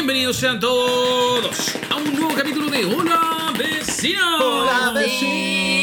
Bienvenidos sean todos a un nuevo capítulo de Hola Vecino. Hola, vecino.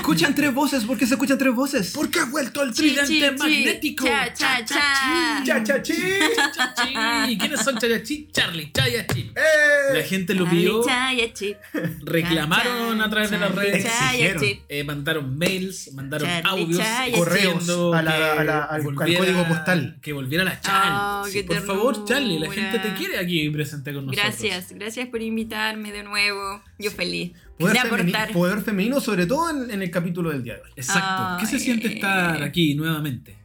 Escuchan tres voces. ¿Por qué se escuchan tres voces? ¿Por qué ha vuelto el tridente chi, chi. magnético? Cha, cha, cha. Cha, cha. ¿Y quiénes son Chayachi? Charlie, Chayachi. ¡Eh! La gente lo pidió, Chayachi. reclamaron a través de las redes, Chayachi. eh, mandaron mails, mandaron Charlie, audios. Correos diciendo a la- que a la- al- código postal. Que volviera la Charlie. Oh, por favor, Charlie, la gente te quiere aquí presente con nosotros. Gracias, gracias por invitarme de nuevo. Yo feliz Poder, de femeni- poder femenino, sobre todo en, en el capítulo del día de hoy. Exacto. ¿Qué se siente estar aquí nuevamente?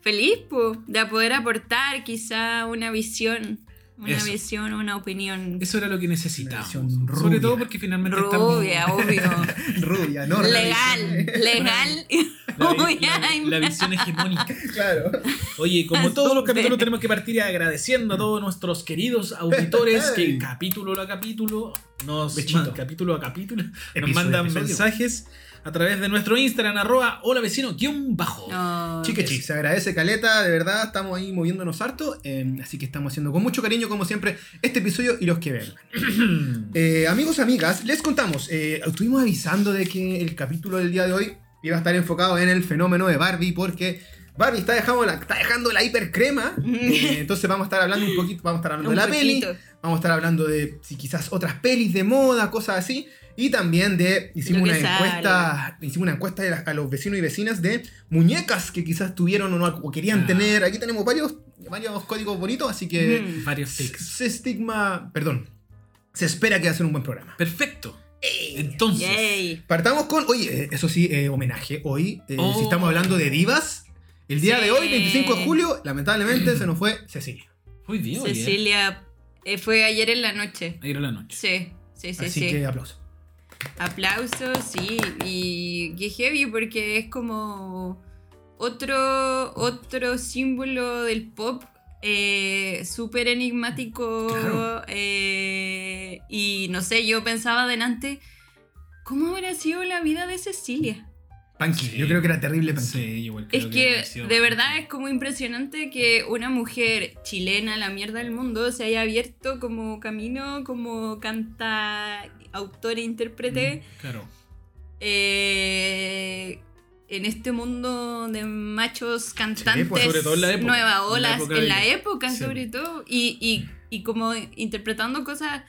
Feliz, po, de poder aportar quizá una visión, una Eso. visión, una opinión Eso era lo que necesitábamos. Versión Sobre rubia. todo porque finalmente estamos. rubia, obvio. Rubia, no legal, legal. La, rubia la- la visión hegemónica. Claro. Oye, como todos los capítulos tenemos que partir agradeciendo a todos nuestros queridos auditores que capítulo a capítulo nos man- capítulo a capítulo nos Episodio, mandan episodio. mensajes a través de nuestro Instagram arroba hola vecino guion bajo. Chique, se agradece Caleta, de verdad, estamos ahí moviéndonos harto, eh, así que estamos haciendo con mucho cariño, como siempre, este episodio y los que vengan. Eh, amigos, amigas, les contamos, eh, estuvimos avisando de que el capítulo del día de hoy iba a estar enfocado en el fenómeno de Barbie, porque Barbie está dejando la, está dejando la hipercrema, eh, entonces vamos a estar hablando un poquito, vamos a estar hablando Un de la peli, vamos a estar hablando de si quizás otras pelis de moda, cosas así. Y también de hicimos una encuesta, hicimos una encuesta de las- a los vecinos y vecinas de muñecas que quizás tuvieron o no o querían Ah. tener. Aquí tenemos varios, varios códigos bonitos, así que Mm. Varios se, tics. se estigma, perdón, se espera que va a ser un buen programa. Perfecto. Entonces, Yay. Partamos con, oye, eh, eso sí, eh, homenaje. Hoy, eh, Oh. si estamos hablando de divas, el día Sí. de hoy, 25 de julio, lamentablemente se nos fue Cecilia. muy bien. oye. Cecilia eh, fue ayer en la noche. Ayer a la noche. Sí, sí, sí, así sí. que aplauso. Aplausos, sí. Y qué heavy porque es como otro, otro símbolo del pop eh, súper enigmático. Claro. eh, y no sé, yo pensaba adelante, ¿cómo habrá sido la vida de Cecilia? Panky, Sí. yo creo que era terrible Panky. Sí, igual creo Es que nació- de verdad es como impresionante que una mujer chilena, la mierda del mundo, se haya abierto como camino, como canta, autor e intérprete. Claro. eh, en este mundo de machos cantantes, pues, sobre todo en la época, nueva en la olas, época en la época Sí. sobre todo, y, y, y como interpretando cosas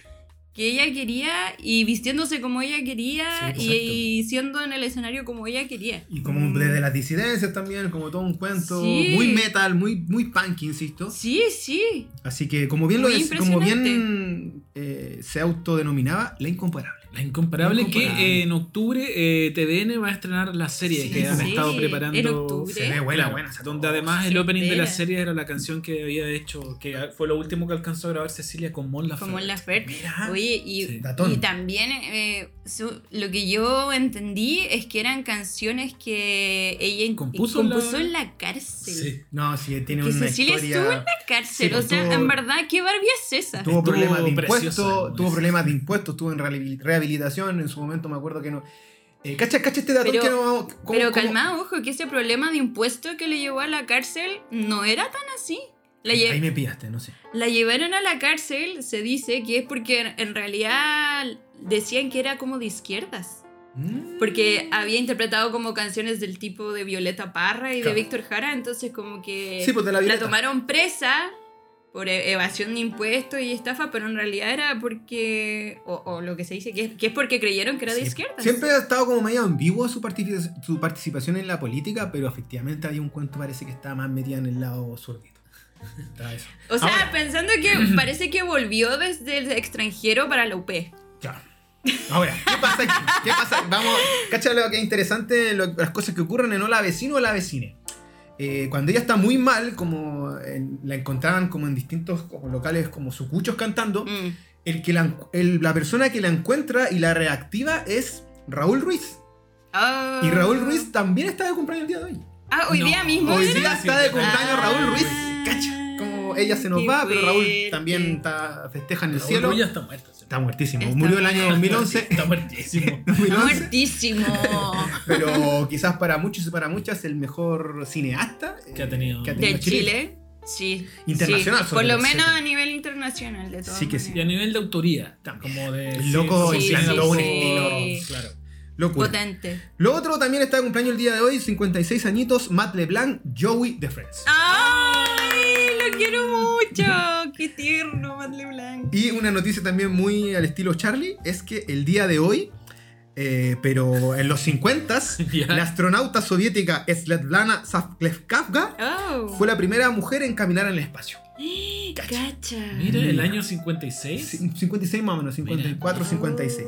que ella quería y vistiéndose como ella quería Sí, y, siendo en el escenario como ella quería. Y como desde las disidencias también, como todo un cuento Sí. muy metal, muy, muy punk, insisto. Sí, sí. Así que como bien lo es, como bien eh, se autodenominaba, la incomparable. La incomparable, La incomparable. que eh, en octubre eh, TVN va a prenar la serie Sí, que han sí, estado en preparando. octubre. Se ve buena, Claro, buena. donde además el opening de la serie era la canción que había hecho, que fue lo último que alcanzó a grabar Cecilia con Mon Laferte. Fer. Mira. Oye, y, Sí. Y también eh, su- lo que yo entendí es que eran canciones que ella in- Compuso en la- en la cárcel. Sí. No, sí, tiene Que una Cecilia historia. estuvo en la cárcel. Sí, o sea, tuvo- en verdad, ¿qué Barbie es esa? Tuvo problemas de impuestos, tuvo problemas de impuestos, tuvo en rehabil- rehabilitación. En su momento me acuerdo que no. Eh, cacha, cacha este dato Pero- que no. ¿cómo- Pero cómo- calma, ojo, que ese problema de impuestos que le llevó a la cárcel no era tan así. La, lle- Ahí me pillaste, no sé. la llevaron a la cárcel, se dice que es porque en- realidad decían que era como de izquierdas. Mm. Porque había interpretado como canciones del tipo de Violeta Parra y Claro. de Víctor Jara, entonces como que Sí, pues la la tomaron presa por e- evasión de impuestos y estafa, pero en realidad era porque, o, o lo que se dice, que es, que es porque creyeron que era de Sí, izquierdas. Siempre ha estado como medio ambiguo su, partici- su participación en la política, pero efectivamente hay un cuento parece que está más metida en el lado eso. O sea, Ahora. pensando que parece que volvió desde el extranjero para la UP. Claro. Ahora, ¿qué pasa aquí? ¿Qué pasa? Vamos, cacha lo que es interesante, lo- las cosas que ocurren en Hola Vecino o La Vecine. Eh, cuando ella está muy mal, como en- la encontraban como en distintos como locales como sucuchos cantando, Mm. el que la, el- la persona que la encuentra y la reactiva es Raúl Ruiz. Ah. Y Raúl Ruiz también está de cumpleaños el día de hoy. Ah, hoy No, día mismo. Hoy día está de cumpleaños Ah. Raúl Ruiz. Cacha. Como ella se nos Qué va, pero Raúl fuerte. también está, festeja en el Raúl cielo. Ruiz está muerto. sí. Está muertísimo. Está Murió el año 2011. Está muertísimo. 2011. Muertísimo. Pero quizás para muchos y para muchas el mejor cineasta eh, Que ha tenido- que ha De Chile. Chile. Sí. Internacional, sí. sobre Por lo todo, menos sí. a nivel internacional, de todas Sí que sí. Y a nivel de autoría, como de. El loco Sí, implantó sí, un sí. estilo. Claro. Locura. Potente. Lo otro también está de cumpleaños el día de hoy, 56 añitos, Matt LeBlanc, Joey de Friends. ¡Ay! Lo quiero mucho. Qué tierno, Matt LeBlanc. Y una noticia también muy al estilo Charlie es que el día de hoy, eh, pero en los 50 Ya. la astronauta soviética Svetlana Savklevkavga Oh. fue la primera mujer en caminar en el espacio. Cacha. Mira, el año 56. Sí, 56 más o menos, 54, Oh. 56.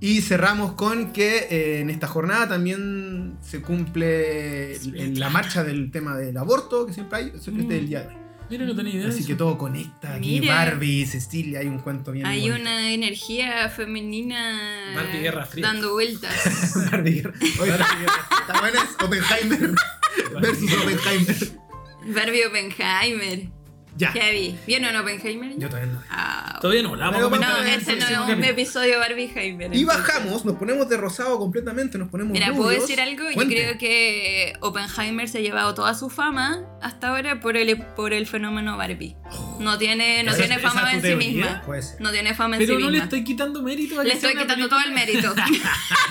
Y cerramos con que eh, en esta jornada también se cumple el- la marcha del tema del aborto, que siempre hay, eso es Mm. del día de hoy. Mira, no tenía idea. de Así eso. que todo conecta. Aquí Mira. Barbie, Cecilia, hay un cuento bien Hay bonito. una energía femenina Barbie Guerra Fría. dando vueltas. Barbie Guerra. Oye, está buena es Oppenheimer versus Oppenheimer. Barbie Oppenheimer. Ya. Heavy. ¿Vieron Oppenheimer? Yo todavía no. Ah, Todavía no, la vamos Pero a no, este no es un capítulo. episodio Barbie Heimer. Y bajamos, nos ponemos de rosado completamente, nos ponemos Mira, ¿puedo rubios. decir algo? Cuente. Yo creo que Oppenheimer se ha llevado toda su fama hasta ahora por el, por el fenómeno Barbie. No tiene, no ¿Esa- tiene fama en sí misma. No tiene fama en Pero sí no le misma. estoy quitando mérito a Le estoy quitando todo el mérito.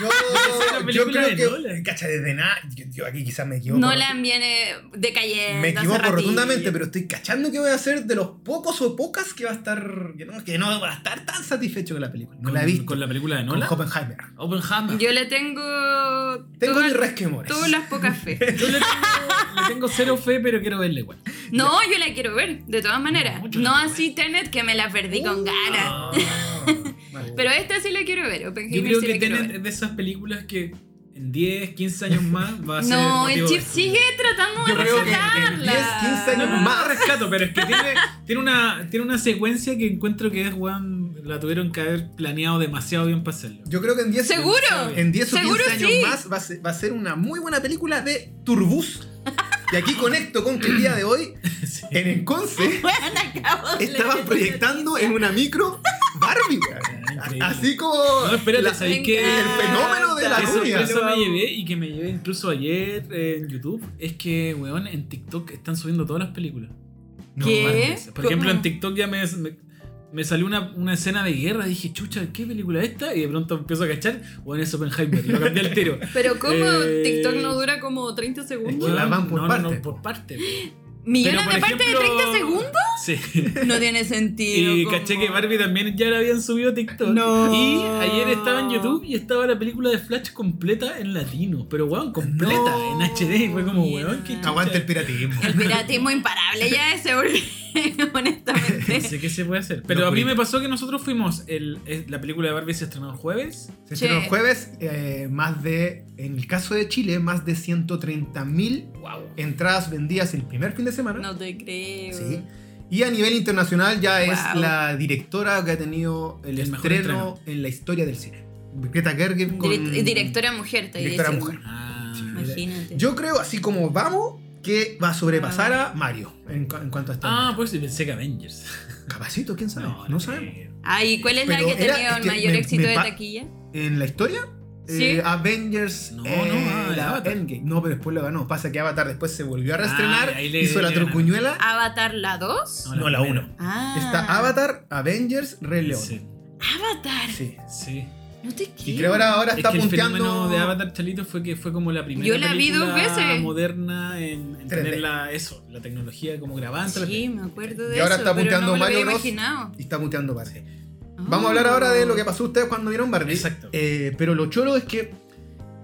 Yo, yo creo que. Nolan. Cacha, desde nada. Yo, yo aquí quizás me equivoco. Nolan viene decayendo. Me equivoco rotundamente, pero estoy cachando que voy a ser de los pocos o pocas que va a estar. Que no, que no va a estar tan satisfecho con la película. No Con, la he visto. con la película de Con Nolan. Oppenheimer. Oppenheimer. Yo le tengo. Tengo todas- mis resquemores. Todas las pocas fe. Yo le tengo, le tengo cero fe, pero quiero verla igual. No, yo la quiero ver, de todas maneras. No, yo así Tenet, que me la perdí con ganas. Ah. Vale. Pero esta sí la quiero ver. Yo Oppenheimer creo sí que Tenet es de esas películas que en 10, 15 años más va a ser. No, el chip de- sigue tratando Yo de rescatarla. 10, 15 No, años no, no más. rescato, pero es que tiene, tiene, una, tiene una secuencia que encuentro que es, weón, la tuvieron que haber planeado demasiado bien para hacerlo. Yo creo que en 10 ¿Seguro? En 10 o 15 ¿Seguro años sí? más va a, ser, va a ser una muy buena película de Turbus. Y aquí conecto con que el día de hoy, Sí. en el Conce, Bueno, estaban proyectando en una micro Barbie, weón. Así como No, espérate, la- ¿sabéis Me que el fenómeno de la rubia. sorpresa me llevé y que me llevé incluso ayer en YouTube es que, weón, en TikTok están subiendo todas las películas. No, ¿Qué? Por ejemplo, en TikTok ya me, me, me salió una, una escena de guerra. Dije, chucha, ¿qué película es esta? Y de pronto empiezo a cachar, weón, es Oppenheimer. Lo cambié al tiro. Pero ¿cómo Eh, TikTok no dura como 30 segundos? que la van por no, parte. No, no, por parte. ¿Millones Pero, de por partes ejemplo- de 30 segundos? Sí. No tiene sentido. Y ¿cómo? caché que Barbie también ya la habían subido a TikTok. No. Y ayer estaba en YouTube y estaba la película de Flash completa en latino. Pero weón, completa, No. en HD. Y fue como, weón, qué chucha. Aguanta el piratismo. El piratismo imparable ya ese, honestamente. sé qué se puede hacer. Pero No, a mí me pasó que nosotros fuimos. El, es- la película de Barbie se estrenó el jueves. Se estrenó el jueves, eh, más de, en el caso de Chile, más de 130 mil Wow. entradas vendidas el primer fin de semana. No te creo. Sí. Y a nivel internacional ya es Wow. la directora que ha tenido el, El estreno en la historia del cine. Greta Gerwig con... Direct- directora mujer, te Directora mujer. Ah, Imagínate. Yo creo, así como vamos, que va a sobrepasar a Mario en, cu- en cuanto a esta. ah, pues pensé que Avengers. Capacito, quién sabe. No, sabemos. Ah, ¿y cuál es la Pero que era- tenía es el que mayor me- éxito me de taquilla? En la historia, Sí. eh, Avengers. No, eh, no, ah, la Avatar. Endgame. No, pero después lo ganó. Pasa que Avatar después se volvió a Ah, reestrenar, ahí le- hizo la le ganó. trucuñuela. ¿Avatar la 2? No, la primera. 1. Ah. Está Avatar, Avengers, Rey León. Sí, Avatar. Sí. sí. No te Y quiero. creo ahora, ahora Es está el punteando. fenómeno de Avatar Chalito fue que fue como la primera Yo la vi dos veces. moderna en, en 3D. tener la, eso, la tecnología como grabando. Sí, me acuerdo de Y ahora eso. está pero punteando no Mario había Bros. imaginado. Y está muteando Barbie. Ah. Vamos a hablar ahora de lo que pasó ustedes cuando vieron Barbie. Exacto. Eh, pero lo choro es que,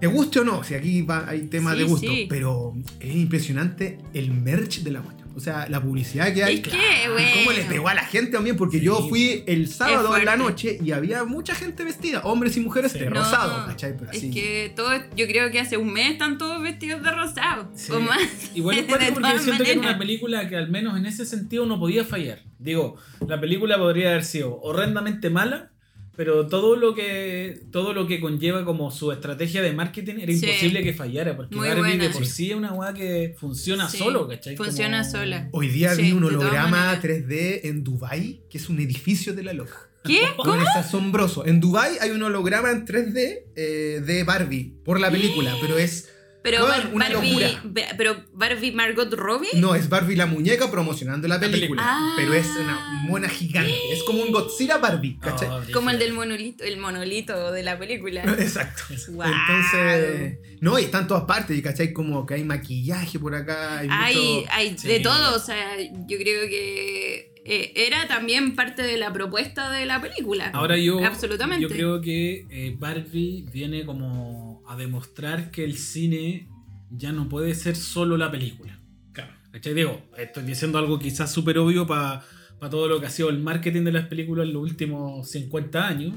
te guste o no, si aquí va- hay temas Sí, de gusto, sí. pero es impresionante el merch de la cuestión. O sea, la publicidad que hay. Es que, Y bueno. cómo le pegó a la gente también, porque Sí. yo fui el sábado en la noche y había mucha gente vestida, hombres y mujeres Sí. de No, rosado, ¿cachai? Pero Es así. que todo, yo creo que hace un mes están todos vestidos de rosado. Sí. O más. Igual es porque siento que era una maneras. película que al menos en ese sentido no podía fallar. Digo, la película podría haber sido horrendamente mala, pero todo lo que todo lo que conlleva como su estrategia de marketing era Sí. imposible que fallara, porque Muy Barbie buena. de por sí es una weá que funciona Sí, solo, ¿cachai? funciona Como- sola. Hoy día Sí, vi un holograma maneras. 3D en Dubai que es un edificio de la loca. ¿Qué? Bueno, es asombroso. En Dubai hay un holograma en 3D eh, de Barbie por la película, pero es Pero, Bueno, Bar- una Barbie, locura. Pero Barbie Margot Robbie. No, es Barbie la muñeca promocionando la película. Ah. Pero es una mona gigante. Es como un Godzilla Barbie, ¿cachai? Oh, Como el del monolito, el monolito de la película. Exacto. Guau. Entonces, no, y está en todas partes, y ¿cachai? Como que hay maquillaje por acá. Hay, Hay, mucho- hay Sí. de todo, o sea, yo creo que eh, era también parte de la propuesta de la película. Ahora yo, Absolutamente. yo creo que eh, Barbie viene como a demostrar que el cine ya no puede ser solo la película. Claro. ¿Cachai? Digo, estoy diciendo algo quizás súper obvio para todo lo que ha sido el marketing de las películas en los últimos 50 años,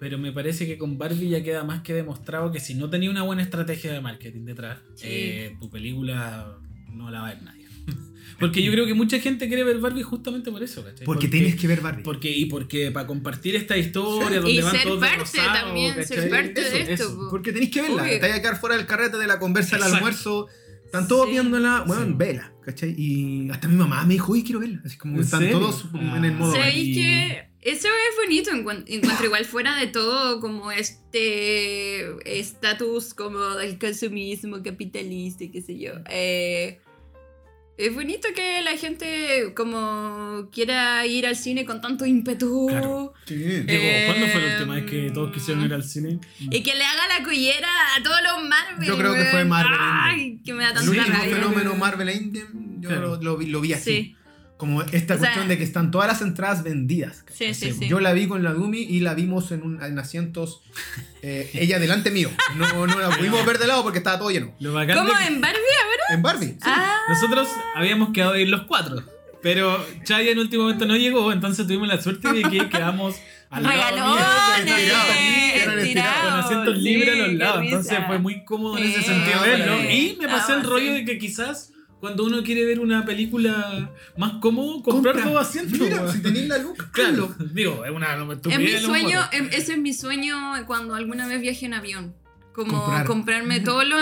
pero me parece que con Barbie ya queda más que demostrado que si no tenía una buena estrategia de marketing detrás, Sí. eh, tu película no la va a ver nadie. Porque yo creo que mucha gente quiere ver Barbie justamente por eso, ¿cachai? Porque tienes que ver Barbie. Porque, y porque para compartir esta historia donde Y van ser todos de parte rosado, también, ser ¿cachai? parte de Eso, esto, eso. po. Porque tenéis que verla. Obvio. Te vas a quedar fuera del carrete de la conversa, el Exacto. almuerzo. Están todos Sí. viéndola. Bueno, Sí. vela, ¿cachai? Y hasta mi mamá me dijo, uy, quiero verla. Así como que ¿En están serio? todos en el modo. ¿Sabéis que eso es bonito? encuent- Encuentro igual fuera de todo como este estatus como del consumismo capitalista y qué sé yo. Eh, es bonito que la gente como quiera ir al cine con tanto ímpetu. Claro. Sí. Digo, Eh, ¿cuándo fue la última vez que todos quisieron ir al cine? Y que le haga la collera a todos los Marvel. Yo creo que fue Marvel Ay, que me da El tanta último fenómeno Marvel Endgame, yo Claro. lo, lo vi, lo vi así. Sí, Como esta O sea- cuestión de que están todas las entradas vendidas. sí, sí. Sí. Yo la vi con la Dumi y la vimos en, un, en asientos. eh, ella delante mío. No, no la pudimos ver de lado porque estaba todo lleno. Lo bacán ¿Cómo que en Barbie? En Barbie. sí. Ah, nosotros habíamos quedado de ir los cuatro. Pero Chaya en último momento no llegó, entonces tuvimos la suerte de que quedamos al lado con asientos libres a los lados. Entonces fue muy cómodo en ese sentido verlo. Y me pasé el Ah, rollo sí. de que quizás cuando uno quiere ver una película más cómodo, comprar Compra. dos asientos. Mira, si tenéis la luz, Claro, digo, es una En mi sueño, em- ese es mi sueño cuando alguna vez viaje en avión. Como Comprar. comprarme todos los,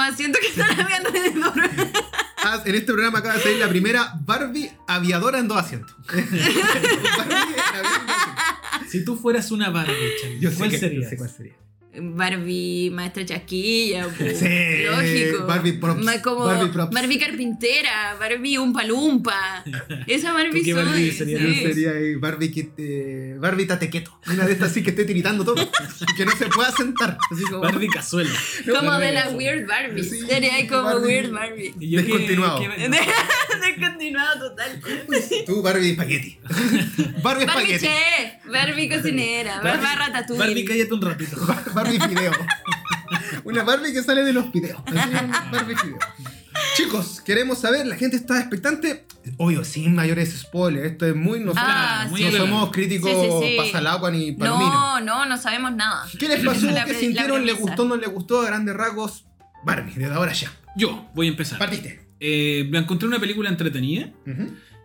asientos que están alrededor. Ah, En este programa acaba de salir la primera Barbie aviadora en dos asientos. Barbie en avión en dos asientos. Si tú fueras una Barbie, Chaya, Yo sé, ¿cuál que- sería? yo sé cuál sería. Barbie maestra chasquilla. Sí, lógico. Barbie props, Ma- como Barbie Barbie, carpintera, Barbie umpa lumpa. Esa Barbie ¿Tú qué soy. Barbie? Yo sí. sería eh, Barbie que te, Barbie tatequeto. Una de estas así que esté tiritando todo. Y que no se pueda sentar. Así como, Barbie cazuela. Como Barbie de la eso. Weird Barbie. Sí, Sería como Barbie. Weird Barbie. Y yo que- Descontinuado. que- Descontinuado total. Tú, Barbie espagueti. Barbie Barbie espagueti. chef, Barbie cocinera, Barbie ratatouille. Barbie, cállate un ratito. Barbie fideo. Una Barbie que sale de los videos. Así, Barbie fideo. Chicos, queremos saber, la gente está expectante. Obvio, sin mayores spoilers. Esto es muy. No, Ah, no sí. somos críticos Sí, sí, sí. pasa al agua ni palomino. No, no, no sabemos nada. ¿Qué les pasó? La ¿Qué sintieron? la ¿Les premisa. gustó? ¿No les gustó? A grandes rasgos. Barbie, desde ahora ya. Yo voy a empezar. Partiste. Eh, me encontré una película entretenida.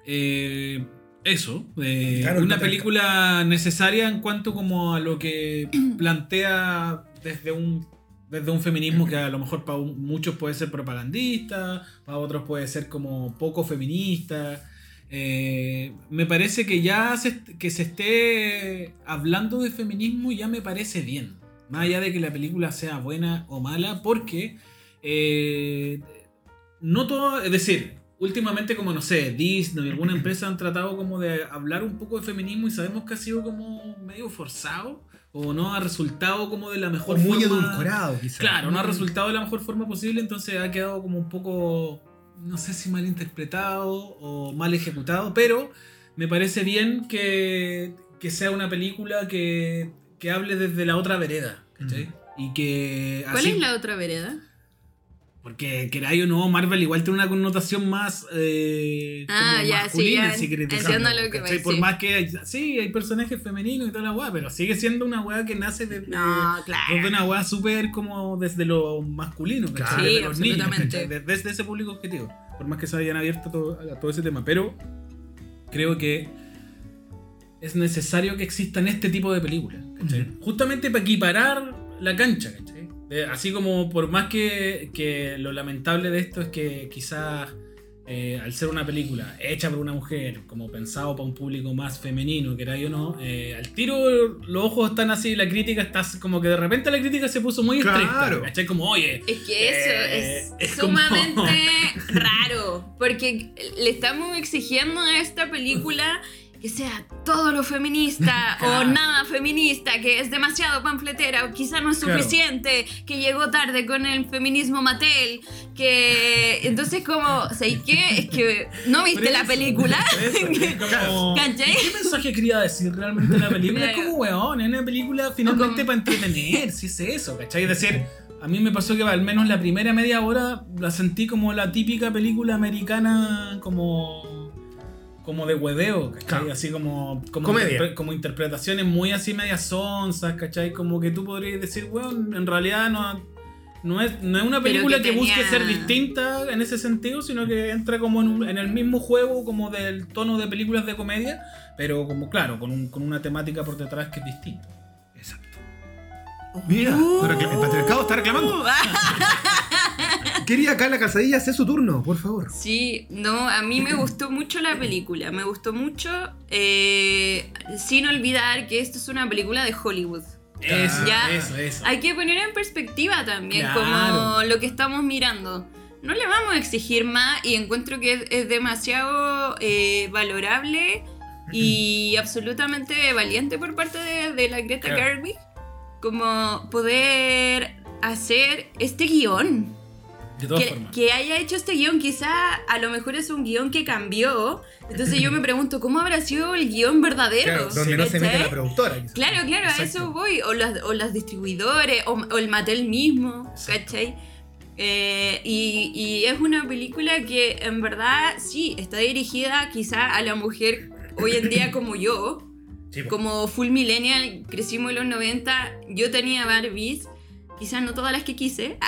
Eh, eso. eh, Claro, una película necesaria en cuanto como a lo que plantea desde un desde un feminismo que a lo mejor para un- muchos puede ser propagandista, para otros puede ser como poco feminista. Eh, me parece que ya se, que se esté hablando de feminismo ya me parece bien. Más allá de que la película sea buena o mala, porque eh, no todo, es decir, últimamente como no sé, Disney y alguna empresa han tratado como de hablar un poco de feminismo y sabemos que ha sido como medio forzado o no ha resultado como de la O mejor muy forma. edulcorado, quizás. Claro, no ha resultado de la mejor forma posible, entonces ha quedado como un poco, no sé si mal interpretado o mal ejecutado, pero me parece bien que, que sea una película que, que hable desde la otra vereda. ¿cachai? Y que ¿Cuál así- es la otra vereda? Porque queráis o no, Marvel igual tiene una connotación más eh, Ah, como ya, sí, masculina, ya si entiendo lo que ¿cachai? vas, Por sí. más que hay- sí, hay personajes femeninos y toda la weá, pero sigue siendo una weá que nace No, claro. una weá súper como desde lo masculino, ¿cachai? Claro. Desde Sí. Desde, desde ese público objetivo. Por más que se hayan abierto todo- a todo ese tema. Pero creo que es necesario que existan este tipo de películas. Justamente para equiparar la cancha, ¿cachai? De- así como por más que, que lo lamentable de esto es que quizás eh, al ser una película hecha por una mujer, como pensado para un público más femenino, que era yo no, eh, al tiro los ojos están así, la crítica está así- como que de repente la crítica se puso muy Claro. estricta, ¿cachai? Como, oye, Es que eso Eh, es, es como- sumamente raro, porque le estamos exigiendo a esta película que sea todo lo feminista o nada feminista, que es demasiado panfletera o quizá no es Claro. suficiente, que llegó tarde con el feminismo Mattel, que entonces como, ¿sabes qué? Es que no viste la película. como- ¿Cachai? ¿Qué mensaje quería decir realmente la película? Es como, weón, es una película finalmente como- para entretener, si es eso, ¿cachai? Es decir, a mí me pasó que al menos la primera media hora la sentí como la típica película americana como como de hueveo, ¿cachai? Claro. Así como como, Comedia. interpre- como interpretaciones muy así medias sonzas, ¿cachai? Como que tú podrías decir, weón, en realidad no no es, no es una Pero película que que, busque ser distinta en ese sentido, sino que entra como en, un- en el mismo juego como del tono de películas de comedia, pero como claro, con, un- con una temática por detrás que es distinta. Exacto. Mira, recla- el patriarcado está reclamando. Quería Carla Calzadilla hacer su turno, por favor. Sí, no, a mí me gustó mucho la película, me gustó mucho, eh, sin olvidar que esto es una película de Hollywood. Eso, Ya. eso, eso. Hay que poner en perspectiva también Claro. como lo que estamos mirando. No le vamos a exigir más y encuentro que es, es demasiado eh, valorable y absolutamente valiente por parte de, de la Greta Claro. Gerwig como poder hacer este guion De todas que, formas. que haya hecho este guion, quizá a lo mejor es un guion que cambió. Entonces yo me pregunto, ¿cómo habrá sido el guion verdadero? Claro, donde no se mete la productora. quizás. Claro, claro, a Exacto. eso voy. O las, o las distribuidores, o, o el Mattel mismo, Exacto. ¿cachai? Eh, y, y es una película que en verdad sí está dirigida quizá a la mujer hoy en día como yo, Sí, po. como full millennial, crecimos en los 90, yo tenía Barbies, quizás no todas las que quise.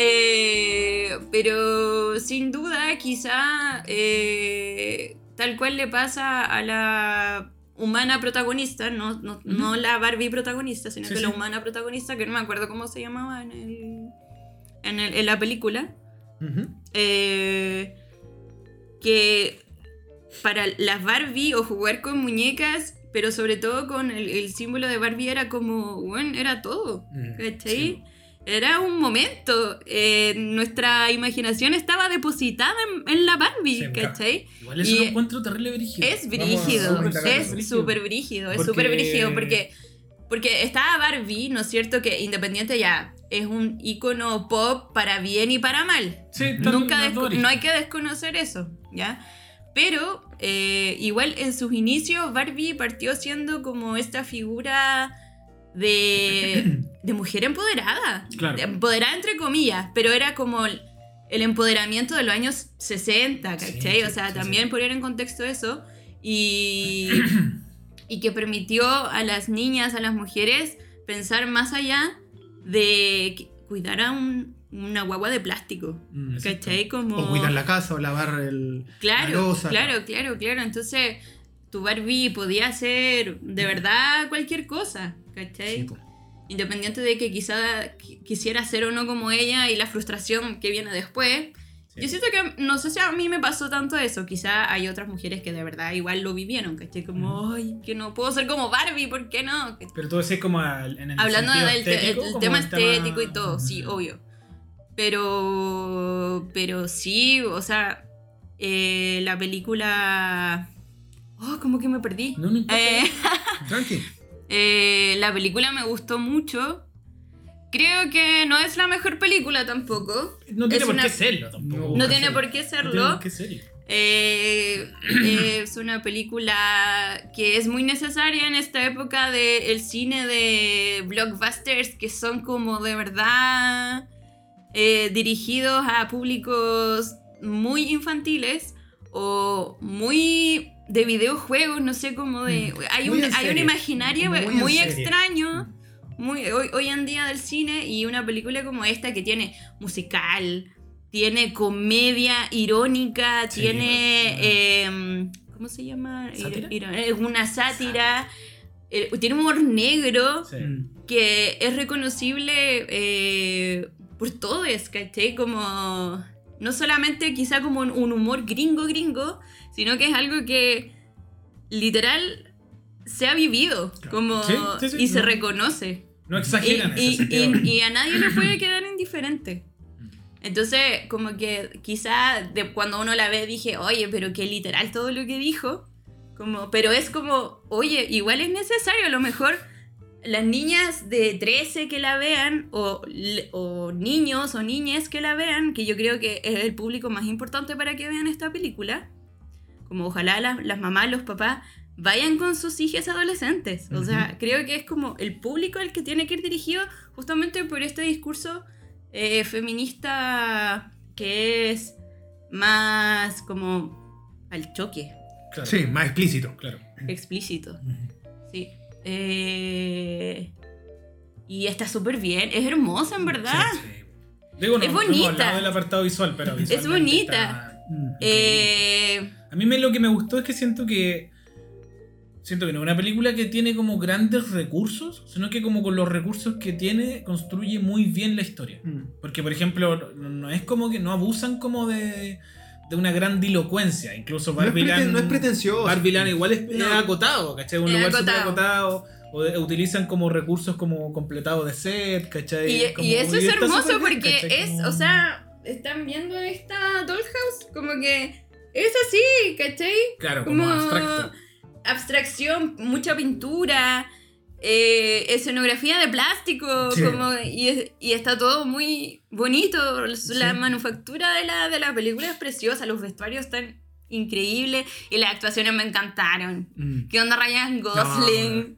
Eh, pero sin duda, quizá eh, tal cual le pasa a la humana protagonista, no, no, no la Barbie protagonista, sino Sí, que sí. la humana protagonista, que no me acuerdo cómo se llamaba en, el, en, el- en la película, Ujú. eh, que para las Barbie o jugar con muñecas, pero sobre todo con el, el símbolo de Barbie era como, bueno, era todo. Mm, ¿Cachai? sí. Era un momento. eh, nuestra imaginación estaba depositada en, en la Barbie, Sí, ¿cachai? Igual eso y- lo encuentro terrible brígido. Es brígido, es brígido. súper brígido, es Porque- súper brígido, porque, porque estaba Barbie, ¿no es cierto? Que Independiente ya es un icono pop para bien y para mal. Sí, Nunca no hay que desconocer eso, ¿ya? Pero eh, igual en sus inicios Barbie partió siendo como esta figura de, de mujer empoderada. Claro. Empoderada entre comillas, pero era como el, empoderamiento de los años 60, ¿cachai? Sí, o sea, sí, también sí. poner en contexto eso. Y, y que permitió a las niñas, a las mujeres, pensar más allá de cuidar a un- una guagua de plástico. Mm. ¿Cachai? Como... O cuidar la casa o lavar el. la Claro, loza. claro, claro, claro. Entonces, tu Barbie podía hacer de verdad cualquier cosa, ¿cachai? Sí, po. Independiente de que quizá qui- quisiera ser o no como ella y la frustración que viene después. Sí. Yo siento que, no sé si a mí me pasó tanto eso, quizá hay otras mujeres que de verdad igual lo vivieron, ¿cachai? Como, ay, que no puedo ser como Barbie, ¿por qué no? Pero tú decís como en el Hablando del estético, el como tema el estético y todo, sí, obvio. Pero, pero sí, o sea, eh, la película... Oh, como que me perdí. No, no importa. Eh, Tranqui. eh, la película me gustó mucho. Creo que no es la mejor película tampoco. no tiene es por una- qué serlo tampoco. No tiene por qué No tiene serlo. por qué serlo. Eh, es una película que es muy necesaria en esta época del cine de blockbusters que son como de verdad eh, dirigidos a públicos muy infantiles o muy de videojuegos, no sé cómo de... Hay Muy un, hay un imaginario Muy extraño muy, hoy, hoy en día del cine y una película como esta que tiene musical, tiene comedia irónica, Sí, tiene... em, ¿Cómo se llama? ¿Sátira? Una sátira. eh, tiene humor negro Sí. Mm. que es reconocible eh, por todo, es, ¿cachai? Como no solamente quizá como un, humor gringo gringo, sino que es algo que literal se ha vivido como Sí, sí, sí, y se no. reconoce. No exageran y- ese y- y a nadie le puede quedar indiferente. Entonces, como que quizá de cuando uno la ve dije, oye, pero que literal todo lo que dijo. Como, pero es como, oye, igual es necesario, a lo mejor las niñas de 13 que la vean, o, niños o niñas que la vean, que yo creo que es el público más importante para que vean esta película. Como ojalá las, las mamás, los papás vayan con sus hijas adolescentes. O sea, creo que es como el público el que tiene que ir dirigido justamente por este discurso eh, feminista que es más como al choque, Claro, Sí, más explícito. claro. explícito. Eh, y está súper bien, es hermosa en verdad. Sí, sí. Digo, no, Es bonita. del apartado visual, pero visualmente bonita. está- Mm. Eh, A mí me, lo que me gustó es que siento que. Siento que no es una película que tiene como grandes recursos, sino que como con los recursos que tiene construye muy bien la historia. Mm. Porque, por ejemplo, no, no es como que no abusan como de, de una gran dilocuencia. Incluso Land- no es pretencioso. Barbie Land igual es, No. acotado, ¿cachai? Un Es lugar súper acotado. acotado. O de- utilizan como recursos como completados de set, ¿cachai? y, Como- y eso es hermoso bien, porque es, Como- o sea, están viendo esta dollhouse como que es así, ¿cachai? Claro, como, como abstracto. abstracción, mucha pintura, eh, escenografía de plástico, Sí. como, y, es- y está todo muy bonito. La Sí. manufactura de la, de la película es preciosa, los vestuarios están increíbles y las actuaciones me encantaron. Mm. ¿Qué onda Ryan Gosling?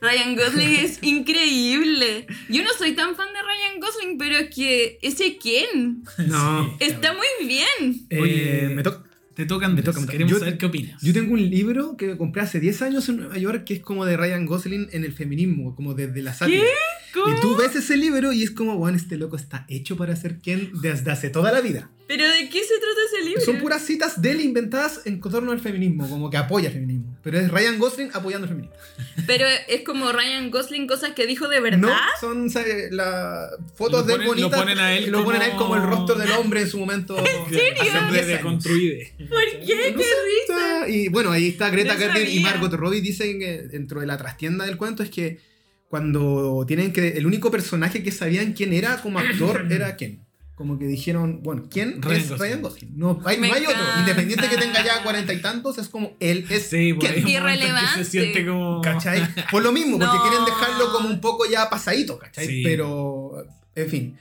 Ryan Gosling es increíble. Yo no soy tan fan de Ryan Gosling, pero es que ese Ken No. Está muy bien. Eh, Oye, me toca. Te tocan, Me toca, me toca. Queremos Yo- saber qué opinas. Yo tengo un libro que compré hace 10 años en Nueva York que es como de Ryan Gosling en el feminismo, como desde la sátira. ¿Cómo? Y tú ves ese libro y es como, bueno, este loco está hecho para ser Ken desde hace toda la vida. ¿Pero de qué se trata ese libro? Son puras citas de él inventadas en torno al feminismo, como que apoya el feminismo. Pero es Ryan Gosling apoyando el feminismo. Pero es como Ryan Gosling, cosas que dijo de verdad. No, son las fotos de él ponen- lo bonitas. ponen a él lo ponen a él como- como el rostro del hombre en su momento. ¿En Siempre deconstruido. ¿Por qué? ¡Qué risa! Y bueno, ahí está Greta No Gerwig y. Margot Robbie dicen que dentro de la trastienda del cuento es que cuando tienen que el único personaje que sabían quién era como actor era Ken. Como que dijeron, bueno, ¿quién Ryan es Gosling. Ryan Gosling? No hay, no hay otro. Independiente que tenga ya cuarenta y tantos, es como él es Sí, ahí Ken. Irrelevante. se siente como... ¿Cachai? Por lo mismo, porque No. quieren dejarlo como un poco ya pasadito, ¿cachai? Sí. Pero, en fin.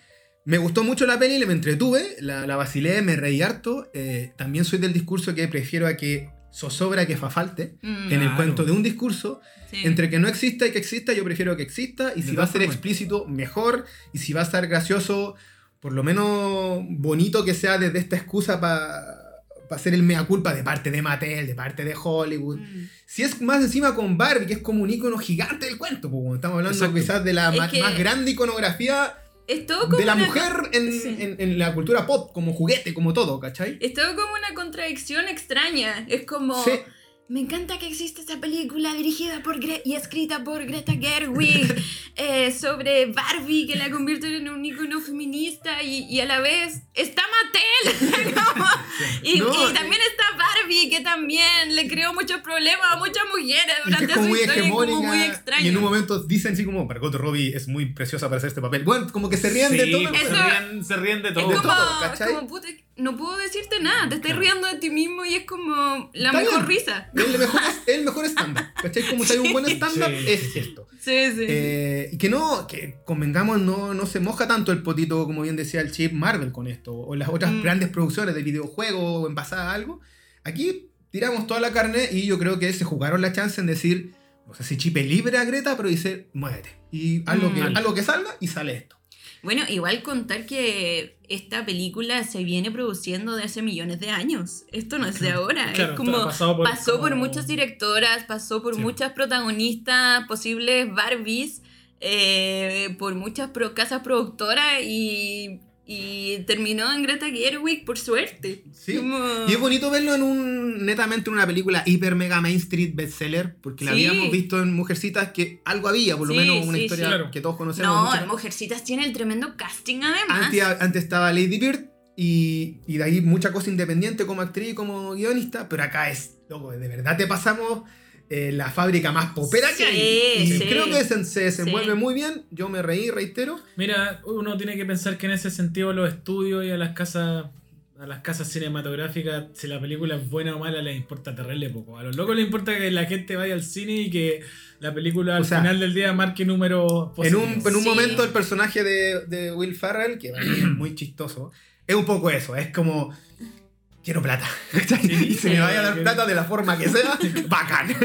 Me gustó mucho la peli, le me entretuve, la, la vacilé, me reí harto. Eh, también soy del discurso que prefiero a que zozobra que fa falte. Mm, En el Claro. cuento de un discurso, sí. entre que no exista y que exista, yo prefiero que exista. Y De si va a ser formas. explícito, mejor. Y si va a estar gracioso, por lo menos bonito que sea desde esta excusa para hacer el mea culpa de parte de Mattel, de parte de Hollywood. Mm. Si es más encima con Barbie, que es como un icono gigante del cuento, pues, estamos hablando Exacto. quizás de la que- más grande iconografía Es todo como de la una- mujer en, Sí. en- en la cultura pop, como juguete, como todo, ¿cachai? Es todo como una contradicción extraña. Es como. Sí. Me encanta que exista esta película dirigida por Gre- y escrita por Greta Gerwig eh, sobre Barbie que la convierte en un icono feminista y, y a la vez está Mattel. Como- y, No, y también está Barbie que también le creó muchos problemas a muchas mujeres durante es como su muy historia como hegemónica. muy extraño. Y en un momento dicen así como, Margot Robbie es muy preciosa para hacer este papel. Bueno, como que se ríen de Sí, todo. Se, ríen, se ríen de Es todo. de como, todo, ¿cachai? como, puta, no puedo decirte nada, te estás Claro. riendo de ti mismo y es como la Está mejor bien. risa. Es el mejor, es el mejor estándar. ¿Cachai? Como si hay un buen estándar, Sí, es esto. Sí, sí. Eh, y que no, que convengamos, no, no se moja tanto el potito, como bien decía el chip Marvel con esto, o las otras Mm. grandes producciones de videojuegos o en pasada algo. Aquí tiramos toda la carne y yo creo que se jugaron la chance en decir, no sé si chip es libre a Greta, pero dice, muévete. Y que, Mm. haz lo que salga y sale esto. Bueno, igual contar que esta película se viene produciendo de hace millones de años. Esto no es de ahora. Claro, es como por- pasó por muchas directoras, pasó por Sí. muchas protagonistas, posibles Barbies, eh, por muchas pro- casas productoras y, y terminó en Greta Gerwig por suerte. Sí. Como- Y es bonito verlo en un netamente en una película hiper mega Main Street bestseller, porque la Sí. habíamos visto en Mujercitas que algo había, por lo Sí, menos una sí, historia sí. Claro. que todos conocemos. No, en Mujercitas tiene el tremendo casting además. antes, antes estaba Lady Bird y, y de ahí mucha cosa independiente como actriz y como guionista, pero acá es, loco, de verdad te pasamos eh, la fábrica más popera que hay. Sí, Y sí. creo que se, se desenvuelve Sí. muy bien, yo me reí, reitero. Mira, uno tiene que pensar que en ese sentido los estudios y a las casas a las casas cinematográficas, si la película es buena o mala, les importa terrible poco. A los locos les importa que la gente vaya al cine y que la película al O sea, final del día marque números En un, positivos. en un Sí. momento el personaje de, de Will Ferrell, que es muy chistoso, es un poco eso, es como... Quiero plata. Sí, y se sí. me vaya a dar plata de la forma que sea, bacán.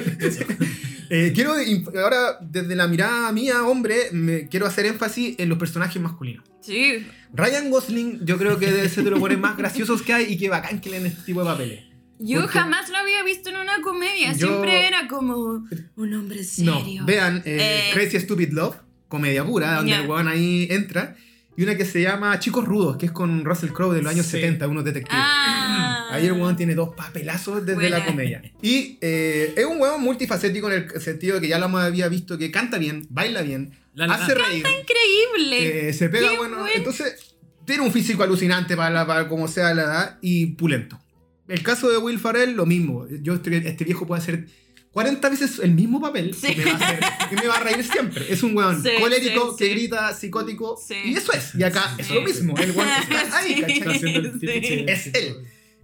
Eh, quiero, ahora, desde la mirada mía, hombre, me quiero hacer énfasis en los personajes masculinos. Sí. Ryan Gosling, yo creo que debe ser de los buenos más graciosos que hay y que bacán que leen este tipo de papeles. Yo Porque- jamás lo había visto en una comedia. Yo- Siempre era como un hombre No, serio. vean eh, Eh, Crazy Stupid Love, comedia pura, donde Ya. el weón ahí entra. Y una que se llama Chicos Rudos, que es con Russell Crowe de los años Sí. 70, unos detectives. Ah. Ahí el weón tiene dos papelazos desde Buena. la comedia. Y eh, es un weón multifacético en el sentido de que ya lo había visto que canta bien, baila bien, La La hace Land. reír, Increíble. eh, se pega Qué bueno. buen- Entonces, tiene un físico alucinante para, la- para como sea la edad y pulento. El caso de Will Farrell, lo mismo. Yo, este, este viejo puede hacer 40 veces el mismo papel Sí. y, me va a hacer- y me va a reír siempre. Es un weón Sí, colérico sí, que sí. grita, psicótico. Sí. Y eso es. Y acá es lo mismo. El weón está ahí, Sí. ¿cachai? Es él.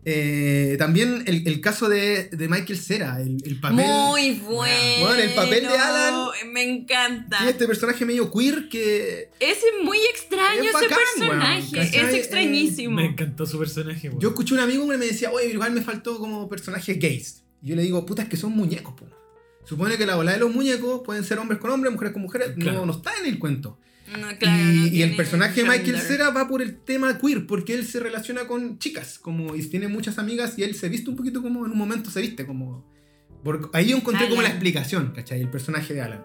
Eh, también el, el caso de, de Michael Cera, el, el papel. Muy bueno. Bueno, el papel de Alan- Me encanta. Tiene este personaje medio queer que. Es muy extraño Es ese bacán, personaje. weón, ¿cachai? es extrañísimo. Me encantó su personaje. weón. Yo escuché un amigo que me decía, oye, igual me faltó como personajes gays. Y yo le digo, puta, es que son muñecos, po. Supone que la bola de los muñecos pueden ser hombres con hombres, mujeres con mujeres. Claro. No, no está en el cuento. No, claro, y, no y el personaje de Michael. Cera va por el tema queer, porque él se relaciona con chicas, como y tiene muchas amigas y él se viste un poquito como en un momento se viste como. por- ahí yo encontré como la Alan. explicación, ¿cachai? El personaje de Alan.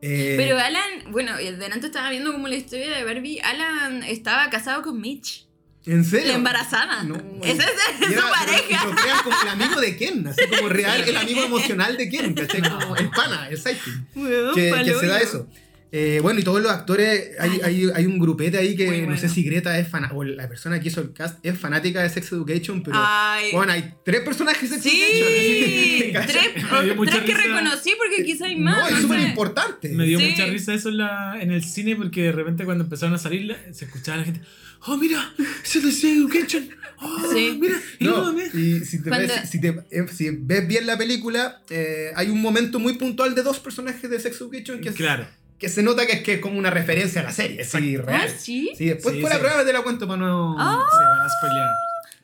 Eh, Pero Alan, bueno, delante estaba viendo como la historia de Barbie. Alan estaba casado con Mitch. ¿En serio? La embarazada. No, Esa es, su pareja. lo crean como el amigo de Ken, así como real, el amigo emocional de Ken, ¿cachai? Como el pana, el sidekick. Weón, que, que se da eso. Eh, bueno, y todos los actores, hay, hay, hay un grupete ahí que no sé si Greta es fanática, o la persona que hizo el cast es fanática de Sex Education, pero Ay. bueno, hay tres personajes de Sex Sí, Education. tres, mucha tres que reconocí porque quizá hay más. No, es no súper importante. Me dio Sí. mucha risa eso en, la, en el cine porque de repente cuando empezaron a salir se escuchaba la gente, oh mira, se decía Education, oh Sí. mira, y No, luego ve". y si, te ves, si, te- eh, si ves bien la película, eh, hay un momento muy puntual de dos personajes de Sex Education que, Claro. Que se nota que es, que es como una referencia a la serie, sí, Ah, real. sí. Sí, después Sí, por la sí. prueba te la cuento para no... Ah. Se van a spoilear.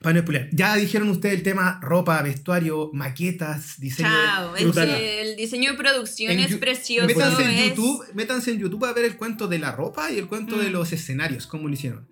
Para no spoilear. Ya dijeron ustedes el tema ropa, vestuario, maquetas, diseño. Chao. de- El, el diseño de producción En es Yu- precioso. Métanse en, es- YouTube, métanse en YouTube a ver el cuento de la ropa y el cuento de Mm. los escenarios, cómo lo hicieron.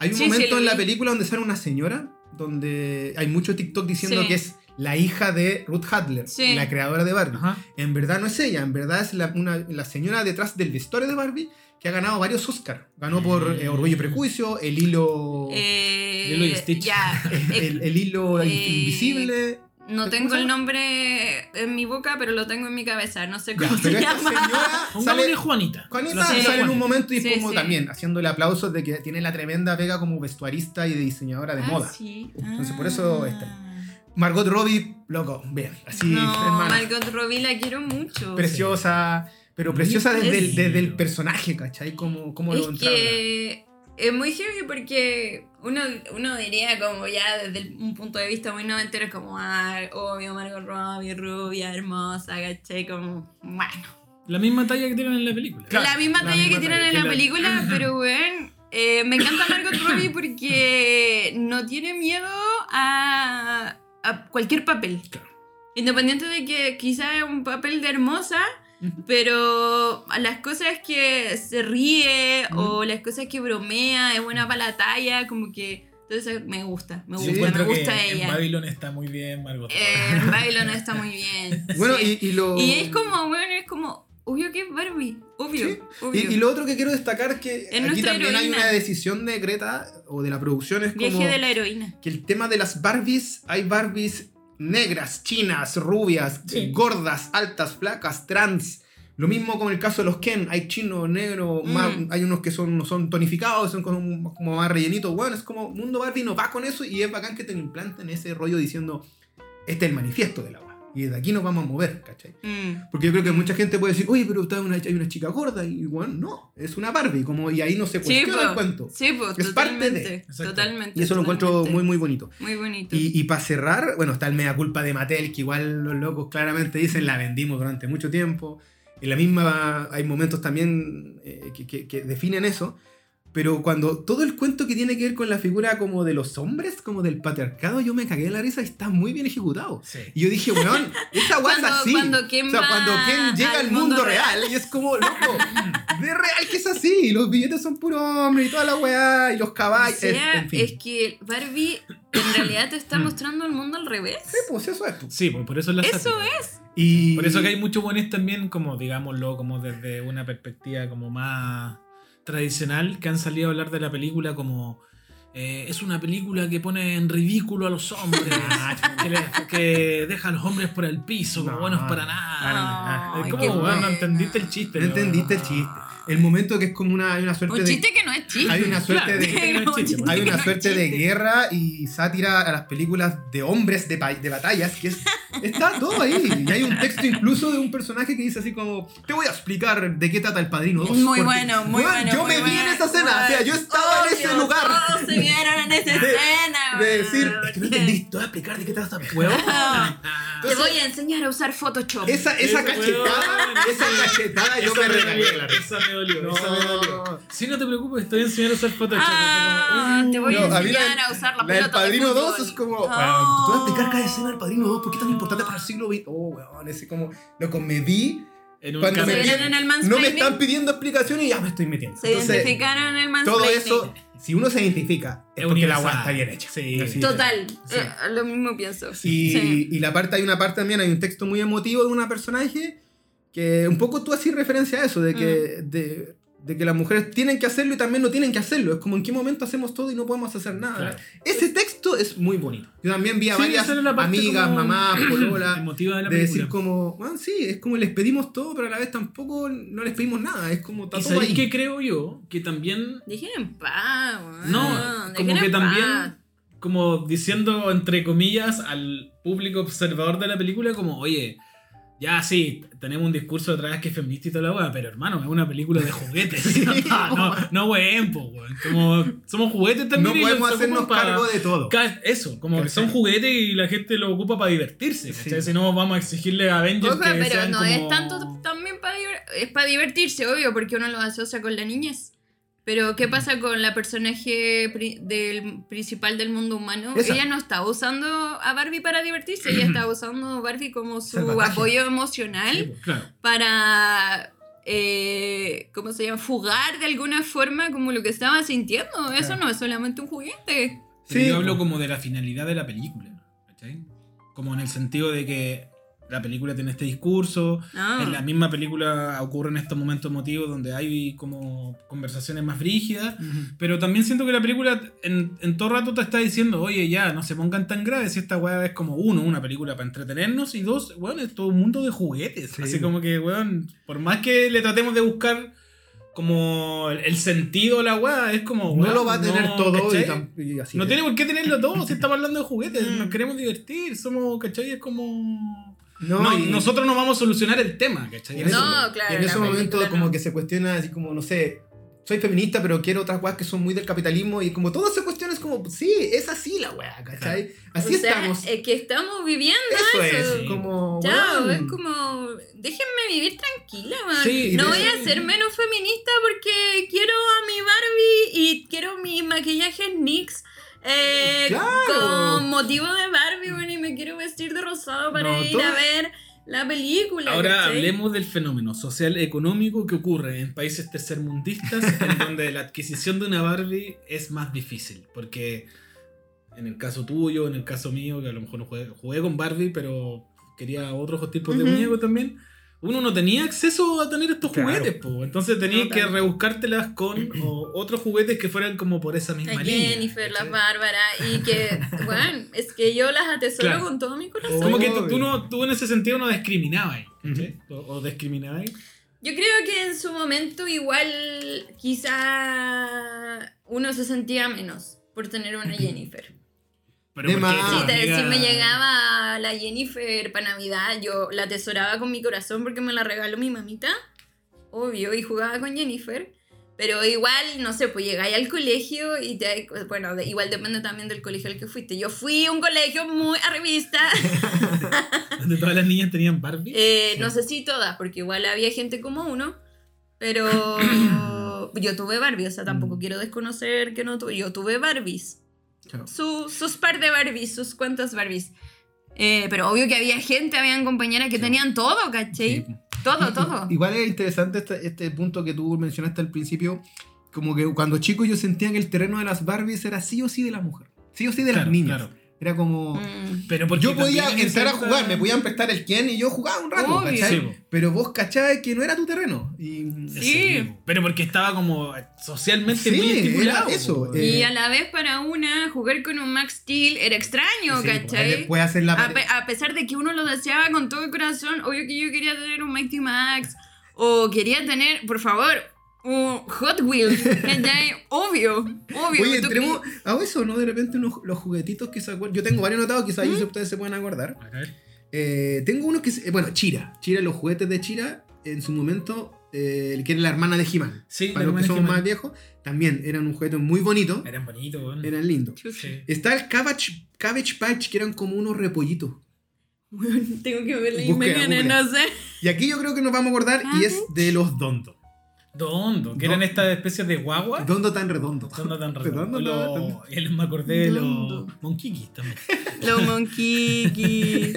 Hay un momento en la película donde sale una señora, donde hay mucho TikTok diciendo Sí. que es la hija de Ruth Hadler, Sí. la creadora de Barbie. Ajá. En verdad no es ella, en verdad es la, una- la señora detrás del vestuario de Barbie que ha ganado varios Oscars. Ganó por eh, Orgullo y Prejuicio, el hilo... Eh, Lilo y Stitch. Ya. eh, el, el hilo eh, invisible. no ¿cómo tengo el nombre en mi boca, pero lo tengo en mi cabeza. No sé Ya, cómo pero se esta llama. sale, Juanita. Juanita sale en un momento y Sí, como sí. también haciéndole aplausos de que tiene la tremenda pega como vestuarista y de diseñadora de Ah, moda. sí. Entonces, por eso Ah. está. Margot Robbie, loco, bien, así, No, hermana, Margot Robbie la quiero mucho. preciosa, pero preciosa Es- desde el, desde el personaje, ¿cachai? Como, como lo es entraba. que es muy heavy porque uno, uno diría como ya desde un punto de vista muy noventero es como, ah, obvio, Margot Robbie, rubia, hermosa, ¿cachai? Como, bueno. La misma talla que tienen en la película. Claro, la misma la talla misma que tienen talla, en que la la- película, pero bueno, eh, me encanta Margot Robbie porque no tiene miedo a, a cualquier papel. Claro. Independiente de que quizá es un papel de hermosa, Ujú. pero a las cosas que se ríe Ujú. o las cosas que bromea, es buena para la talla, como que... Entonces me gusta, me Sí, gusta, me encuentro que gusta En ella. Babylon está muy bien, Margot. Eh, En Babylon está muy bien. Bueno, sí. y, y lo... Y es como, bueno, es como obvio que es Barbie. Obvio. Sí. obvio. Y, y lo otro que quiero destacar es que Es aquí también hay heroína. una decisión de Greta o de la producción es como Viaje de la heroína. que el tema de las Barbies, hay Barbies negras, chinas, rubias, Sí. gordas, altas, flacas, trans. Lo mismo con el caso de los Ken, hay chino, negro, Mm. más- hay unos que son, no son tonificados, son como, como más rellenitos. Bueno, es como Mundo Barbie no va con eso y es bacán que te lo implanten ese rollo diciendo, este es el manifiesto del agua. Y de aquí nos vamos a mover, ¿cachai? Mm. Porque yo creo que mucha gente puede decir, oye, pero está una, hay una chica gorda. Y bueno, no, es una Barbie. Como, y ahí no se Sí, cuestiona el po. cuento. Sí, pues, Es parte de- totalmente. Exacto. Totalmente. Y eso lo encuentro totalmente. muy, muy bonito. Muy bonito. Y, y para cerrar, bueno, está el mea culpa de Mattel, que igual los locos claramente dicen, la vendimos durante mucho tiempo. En la misma hay momentos también eh, que, que- que definen eso. Pero cuando todo el cuento que tiene que ver con la figura como de los hombres, como del patriarcado, yo me cagué de la risa y está muy bien ejecutado. Sí. Y yo dije, weón, esa guasa Cuando- así. cuando Ken o sea, cuando Ken llega al mundo, mundo real, y es como, loco, de real que es así. Y los billetes son puro hombre y toda la weá, y los O caballos. sea, en fin. es que Barbie en realidad te está mostrando el mundo al revés. Sí, pues eso es. pues. Sí, pues por eso es la Eso sátira. es. Y... Por eso que hay muchos buenos también, como digámoslo, como desde una perspectiva como más tradicional, que han salido a hablar de la película como eh, es una película que pone en ridículo a los hombres, que, le- que deja a los hombres por el piso, como No, buenos para nada. Ay, Es qué como, weón, no buena. entendiste el chiste. No entendiste el chiste. El momento que es como una, hay una suerte Un de... chiste que no es chiste. Hay una suerte Claro, de... no chiste, Hay una no suerte de guerra y sátira a las películas de hombres de, de batallas, que es, está todo ahí. Y hay un texto incluso de un personaje que dice así como, te voy a explicar de qué trata el Padrino 2. Muy porque, bueno, muy bueno. Yo muy me vi en bueno. esa escena, o sea, yo estaba en ese Obvio, lugar. Todos se vieron en esa De- escena. De decir, weón. es que no entendí, te voy a explicar de qué trata esta Weón. Te voy a enseñar a usar Photoshop. Esa, esa cachetada, esa cachetada yo me regalé. esa me dolió, No. esa me dolió. Sí, no te preocupes, estoy enseñando a usar Photoshop. Ah, te voy a No, a enseñar a usar la La pelota de Padrino fútbol. 2 es como. "Weón, Te voy a explicar cada escena del Padrino 2, ¿por qué es tan importante para el siglo XX? Oh, weón, ese como. Loco, me vi. En un Cuando me vieron en el no me están pidiendo explicaciones y ya me estoy metiendo. Se Entonces, identificaron en el todo mansplaining. eso, si uno se identifica, es Es porque la agua está bien hecha. Sí. Total, Sí. eh, lo mismo pienso. Y, Sí. y la parte, hay una parte también, hay un texto muy emotivo de una personaje que un poco tú hacías referencia a eso, de que, Mm. de, de que las mujeres tienen que hacerlo y también no tienen que hacerlo. Es como en qué momento hacemos todo y no podemos hacer nada. Claro. Ese texto es muy bonito. Yo también vi a Sí, varias amigas, como mamás, emotiva de la de decir como, bueno, sí, es como les pedimos todo, pero a la vez tampoco no les pedimos nada. Es como está ¿Y todo ahí. qué creo yo? Que también Dejen en paz, weón. No, Dejen como que paz. también, como diciendo entre comillas al público observador de la película, como, oye, ya sí, tenemos un discurso detrás que es feminista y toda la weá, pero hermano, es una película de juguetes. no, no, no weón, po, weón. Como, somos juguetes también. No y podemos hacernos cargo de todo. Eso, como que son juguetes y la gente lo ocupa para divertirse. Sí. Si no, vamos a exigirle a Avengers Ojo, que pero sean no como- es tanto también para es para divertirse, obvio, porque uno lo asocia con la niñez. Pero ¿qué pasa con la personaje pri- del principal del mundo humano? Esa. Ella no está usando a Barbie para divertirse, ella está usando a Barbie como su Salvataje. apoyo emocional Sí, pues, claro. para eh, ¿cómo se llama? fugar de alguna forma como lo que estaba sintiendo. Eso Claro. no es solamente un juguete. Sí. yo hablo como de la finalidad de la película. ¿cachai? Como en el sentido de que la película tiene este discurso. Ah. En la misma película ocurren estos momentos emotivos donde hay como conversaciones más brígidas. Pero también siento que la película en, en todo rato te está diciendo, oye, ya, no se pongan tan graves. Si esta weá es como, uno, una película para entretenernos. Y dos, weón, es todo un mundo de juguetes. Sí. Así como que, weón, por más que le tratemos de buscar como el, sentido a la weá, es como, No lo va a tener no, todo y, ¿cachai? tam- y así. No es. tiene por qué tenerlo todo si estamos hablando de juguetes. Mm. Nos queremos divertir. Somos, ¿cachai? Es como. No, No, y- nosotros no vamos a solucionar el tema, ¿cachai? En, No, ese, claro, en ese momento película como no. que se cuestiona así como, no sé, soy feminista pero quiero otras weas que son muy del capitalismo y como todas esas cuestiones como, sí, es así la wea, ¿cachai? Así o sea, estamos. es que estamos viviendo Eso eso. es, como... Chao, es como, déjenme vivir tranquila, man. Sí, no voy a ser menos feminista porque quiero a mi Barbie y quiero mi maquillaje NYX. Eh, Claro. Con motivo de Barbie, bueno, y me quiero vestir de rosado para No, ir todo- a ver la película. Ahora ¿cachai? hablemos del fenómeno social económico que ocurre en países tercermundistas en donde la adquisición de una Barbie es más difícil. Porque en el caso tuyo, en el caso mío, que a lo mejor no jugué, jugué con Barbie, pero quería otros tipos de Ujú. muñecos también. Uno no tenía acceso a tener estos Claro. juguetes, po. entonces tenías que Total. rebuscártelas con o, otros juguetes que fueran como por esa misma La línea. Jennifer, la. Bárbara, y que, bueno, es que yo las atesoro Claro. con todo mi corazón. Como que tú, no, tú en ese sentido no discriminabas, o, o discriminabas. Yo creo que en su momento igual quizá uno se sentía menos por tener una Jennifer. Pero De más. te- si me llegaba la Jennifer para Navidad, yo la atesoraba con mi corazón porque me la regaló mi mamita, obvio, y jugaba con Jennifer. Pero igual, no sé, pues llegáis al colegio y te... Bueno, de- igual depende también del colegio al que fuiste. Yo fui a un colegio muy arribista. Donde todas las niñas tenían Barbie. Eh, No sé si todas, porque igual había gente como uno, pero yo tuve Barbie, o sea, tampoco quiero desconocer que no tuve. Yo tuve Barbies, Claro. su- sus par de Barbies, sus cuantas Barbies. Eh, pero obvio que había gente, habían compañeras que tenían todo, ¿cachai? Sí. Todo, todo. y- Igual es interesante este, este punto que tú mencionaste al principio. Como que cuando chico yo sentía que el terreno de las Barbies era sí o sí de la mujer. Sí o sí de las niñas. claro. Era como. Mm. Pero porque Yo podía entrar a jugar, me podían prestar el quién y yo jugaba un rato, Obvio. ¿cachai? Sí. Pero vos cachabas que no era tu terreno. Y, Sí. pero porque estaba como socialmente Sí, muy estimulado. eso, eh, Y a la vez para una, jugar con un Max Steel era extraño, Sí, ¿cachai? Puede hacer la. A, pe- a pesar de que uno lo deseaba con todo el corazón, obvio que yo quería tener un Mighty Max o quería tener, por favor, un Hot Wheels. ¿cachai? obvio, obvio. Oye, entremos a eso, ¿no? De repente unos, los juguetitos que se acuerdan. Yo tengo varios anotados, quizás ahí ustedes se pueden acordar. A ver. Eh, tengo uno que es. eh, Bueno, Chira. Chira, los juguetes de Chira, en su momento, eh, que era la hermana de He-Man. Sí, Para los que somos más viejos, también eran un juguete muy bonito. Eran bonitos, weón. Eran lindos. Sí. Está el Cabbage, Cabbage Patch, que eran como unos repollitos. Tengo que ver la imagen, búsqueda. no sé. Y aquí yo creo que nos vamos a acordar, y es de los Dondo. Dondo, que eran estas especies de guagua. Dondo tan redondo. Dondo tan Redondo. Los- y me acordé de los Dondo. monquiquis también. Los Monkiki.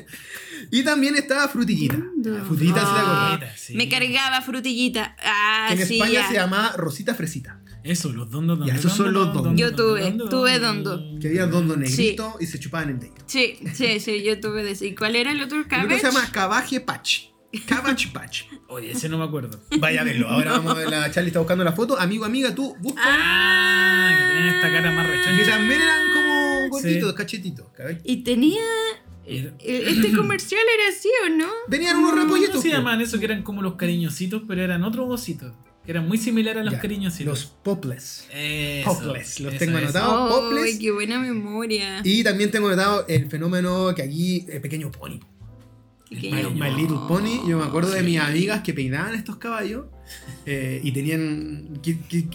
Y también estaba Frutillita. Dondo. Frutillita, ¿se te Ah? Sí. Me cargaba frutillita. Ah, Que en sí. España ya. se llamaba Rosita Fresita. Eso, los dondos. Ya, esos son los dondos. Yo tuve, tuve dondo. Que había dondo negrito y se chupaban el dedo. Sí, sí, sí, yo tuve de ese. ¿Y cuál era el otro El otro se llama Cabaje Patch. Cabbage Patch. Oye, ese no me acuerdo. Vaya a verlo. Ahora vamos a ver la Charlie está buscando la foto. Amigo, amiga, tú busca. Ah, que tenían esta cara más que rechoncha. también eran como gorditos, Sí. cachetitos. ¿cabes? Y tenía. Era- e- Este comercial era así, ¿o no? Tenían unos repollitos. ¿Cómo se llamaban eso? Que eran como los cariñositos, pero eran otros ositos. Que eran muy similares a los Ya, cariñositos. Los Popless. Eso, Popless, los eso, tengo anotados. ¡Ay, Popless. qué buena memoria! Y también tengo anotado el fenómeno que aquí, el pequeño pony. Pequeño My. Little Pony. Yo me acuerdo de mis amigas que peinaban estos caballos eh, y tenían. que- que-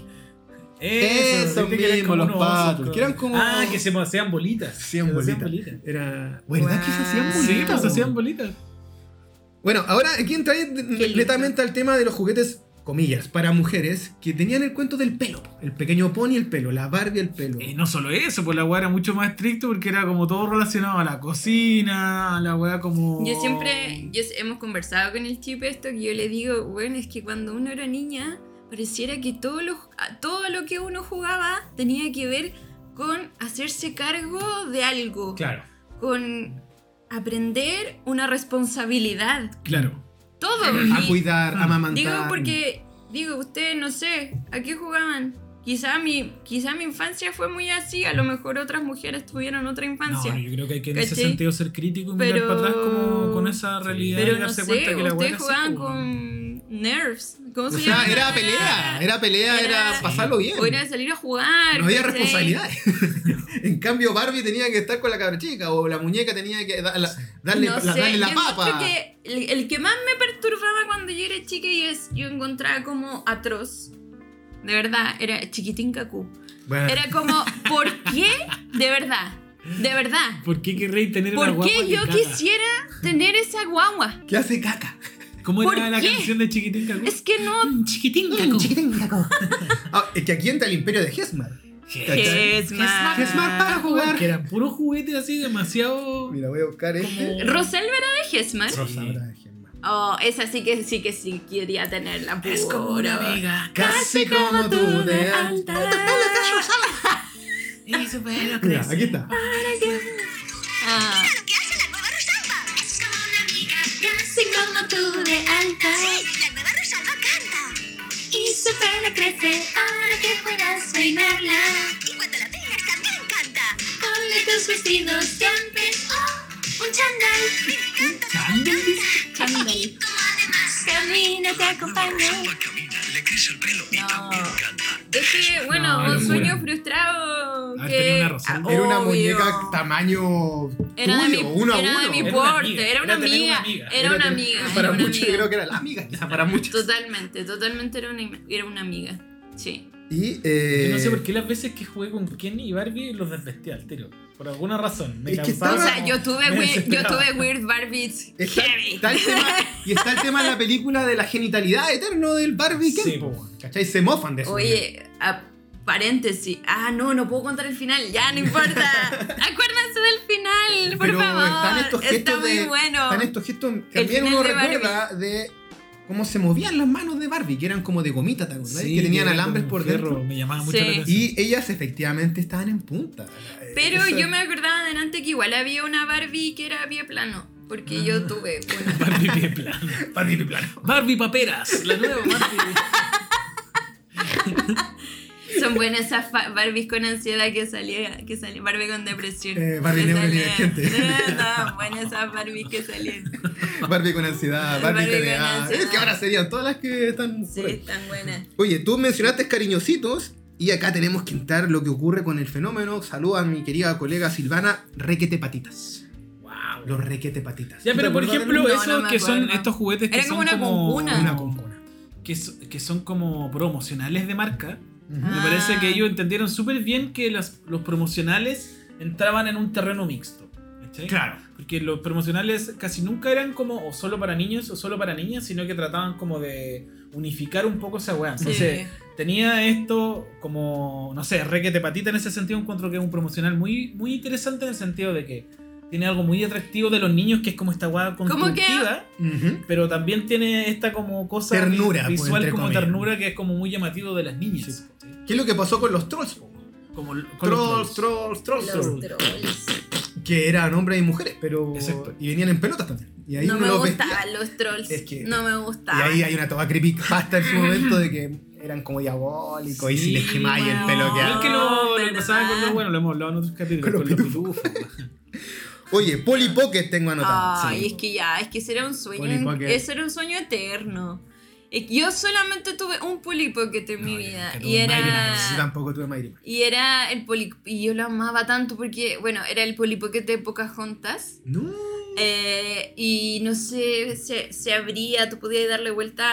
Eso, mismos, como los patos, osos, que eran como- Ah, que se hacían bolitas. hacían Se bolitas. Era. ¿Verdad que se hacían bolitas? Sí, se hacían bolitas. Bueno, ahora aquí entra lindo. netamente al tema de los juguetes, comillas, para mujeres que tenían el cuento del pelo. El pequeño pony, el pelo, la Barbie, el pelo. Y no solo eso, pues la weá era mucho más estricto porque era como todo relacionado a la cocina, a la weá como. Yo siempre, yo, hemos conversado con el chip esto, que yo le digo, bueno, es que cuando uno era niña, pareciera que todo lo, todo lo que uno jugaba tenía que ver con hacerse cargo de algo, Claro, con aprender una responsabilidad, claro. Todo. A Y- cuidar, a amamantar. Digo porque, digo, ustedes no sé, ¿a qué jugaban? Quizá mi, quizá mi infancia fue muy así, a lo mejor otras mujeres tuvieron otra No, infancia. no, yo creo que hay que en ese ¿Cachai? sentido ser crítico y mirar Pero- para atrás como con esa realidad Pero y no darse sé, cuenta que la ustedes jugaban con nerfs. ¿Cómo O se sea, llama? era pelea, era pelea, era, Era- pasarlo bien. O era salir a jugar. No había responsabilidades. en cambio, Barbie tenía que estar con la cabra chica o la muñeca tenía que da- la- darle, No la, sé, darle la papa. que el, el que más me perturbaba cuando yo era chica y es, yo encontraba como atroz. De verdad, era chiquitín cacú. Bueno, Era como, ¿por qué? De verdad, de verdad. ¿Por qué querréis tener una ¿Por guagua qué que yo caga? quisiera tener esa guagua? ¿Qué hace caca? ¿Cómo ¿Por era la qué? canción de Chiquitín Cacú? Es que no. Chiquitín Cacú. Ah, es que aquí entra el imperio de Hesmar. Hesmar. Hesmar para jugar. Que eran puros juguetes así demasiado. Mira, voy a buscar este. Rosalba era de Hesmar. Sí. Rosaura de Hesmar. Oh, esa sí que sí que sí quería tenerla. Es como una puro. amiga. Casi como tú de alta. Y su pelo Mira, crece. aquí está. Ah. lo que hace la nueva Rosalba. Es como una amiga, casi como tú de cantar. La nueva Rosalba canta. Y su pelo crece ahora que puedas peinarla. Y cuando la peinas también canta. Ponle tus vestidos siempre oh, un chandal. Vivi canta, ¿Chándal? Chándal. Camina te acompaña. camina, le crece el pelo y No. también canta. Es que, bueno, No, un locura. sueño frustrado que... tenido una razón. ah, Era una obvio. muñeca tamaño Era de tuyo, mi, uno a era de uno. mi Era una porte, amiga, era una era tener una amiga, amiga. era una amiga. Para era una muchos yo amiga. creo que era la amiga, para muchos. Totalmente, totalmente era una, era una amiga. Sí. Y eh, Yo no sé por qué las veces que jugué con Ken y Barbie los desvestía al tiro. Por alguna razón. Me Es que causaba O estaba- sea, yo tuve, me weird, yo tuve Weird Barbies Está, heavy. está el tema, y está el tema en la película de la genitalidad eterno del Barbie Ken, Sí, po. ¿cachai? Se mofan de eso. Oye, a- paréntesis. Ah, no, no puedo contar el final. Ya, no importa. Acuérdense del final, por Pero favor. están estos gestos Está muy de- bueno. Están estos gestos, también uno de Barbie. recuerda de cómo se movían las manos de Barbie, que eran como de gomita, ¿te acordás? Sí, que tenían alambres por fierro, dentro. Me llamaba mucho Sí. la atención. Y ellas efectivamente estaban en punta. Pero Eso- yo me acordaba delante que igual había una Barbie que era pie plano. Porque yo tuve una. Barbie pie plano. Barbie de plano. Barbie paperas. La nueva Barbie. Son buenas esas Barbies con ansiedad que salía, que salía Barbie con depresión. Eh, Barbie neurodivergente. salían. Estaban buenas esas Barbies que salían. Barbie con ansiedad, Barbie, Barbie con TDA. ansiedad. Es que ahora serían todas las que están Sí, están buenas. Oye, tú mencionaste cariñositos y acá tenemos que entrar lo que ocurre con el fenómeno. Saluda a mi querida colega Silvana, requete patitas. wow. Los requete patitas. Ya, ¿Tú te pero por ejemplo, No, esos no que son estos juguetes que Era son como una concuna. una concuna? que, so- que son como promocionales de marca. Me Ah. parece que ellos entendieron súper bien que las- los promocionales entraban en un terreno mixto. Claro. Porque los promocionales casi nunca eran como o solo para niños o solo para niñas, sino que trataban como de unificar un poco esa weá. Entonces, tenía esto como, no sé, requete patita en ese sentido. Encuentro que es un promocional muy, muy interesante en el sentido de que tiene algo muy atractivo de los niños, que es como esta que- constructiva. Pero también tiene esta como cosa Ternura, pues, visual como comillas. ternura que es como muy llamativo de las niñas. ¿Qué es lo que pasó con los trolls? Como con los Trolls, trolls, trolls, Los trolls. trolls. Que eran hombres y mujeres, pero. Exacto. Y venían en pelotas también. Y ahí No uno me los vestía. gustaban los trolls. Es que- no me Y gustaban. ahí hay una toda creepypasta en su momento de que eran como diabólicos y si les quemáis el pelo Igual quedaba. que lo, lo que con los, bueno, lo hemos hablado en otros capítulos, Con con los los pitufos. Oye, Polly Pocket tengo anotado. Ay, Sí. es que ya, es que ese era un sueño. Ese era un sueño eterno. Yo solamente tuve un Polly Pocket en mi No, yo vida. Y un era. Yo tampoco tuve Max. Y era el Polly. Y yo lo amaba tanto porque, bueno, era el Polly Pocket de Pocahontas. No. Eh, y no sé, se, se abría, tú podías darle vuelta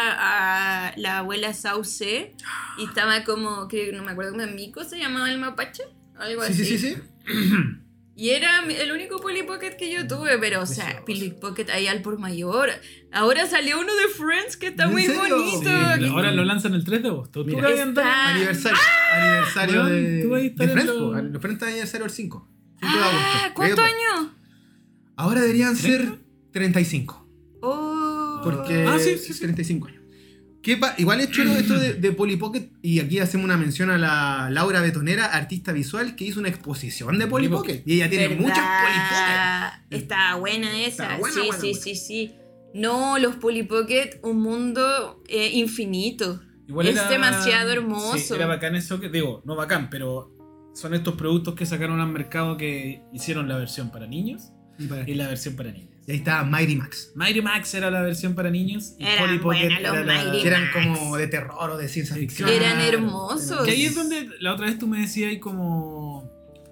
a la abuela Sauce. Y estaba como, que no me acuerdo cómo Mico se llamaba el mapache. Algo Sí, así. sí, sí, sí. Y era el único Polly Pocket que yo tuve, pero o sea, Polly Pocket ahí al por mayor. Ahora salió uno de Friends que está ¿En muy serio? bonito. Sí, ahora lo lanzan el 3 de agosto. ¿Tú Mira. andado? Está- Aniversario. Aniversario Weón, de. tú De Friends, lo-. Los Friends están aniversario el 5. 5 de Ah, agosto. ¿cuántos años? Ahora deberían ser ¿Treinta? 35. Oh. Porque Ah, sí, sí. 35 años. ¿Qué pa- Igual es chulo esto de, de Polly Pocket. Y aquí hacemos una mención a la Laura Betonera, artista visual, que hizo una exposición de Polly Polly Pocket. Y ella tiene ¿Verdad? muchas Polly Pocket. Está buena esa. Está buena, sí, buena, sí, buena. sí, sí. No, los Polly Pocket, un mundo eh, infinito. Igual Es demasiado hermoso. Sí, era bacán eso que, digo, no bacán, pero son estos productos que sacaron al mercado que hicieron la versión para niños Y, para- y la versión para niñas. Y ahí está Mighty Max. Mighty Max era la versión para niños y Eran Polly Pocket buenos los era la... Mighty Que eran Max. como de terror o de ciencia ficción. Eran hermosos. Que ahí es donde la otra vez tú me decías ahí como...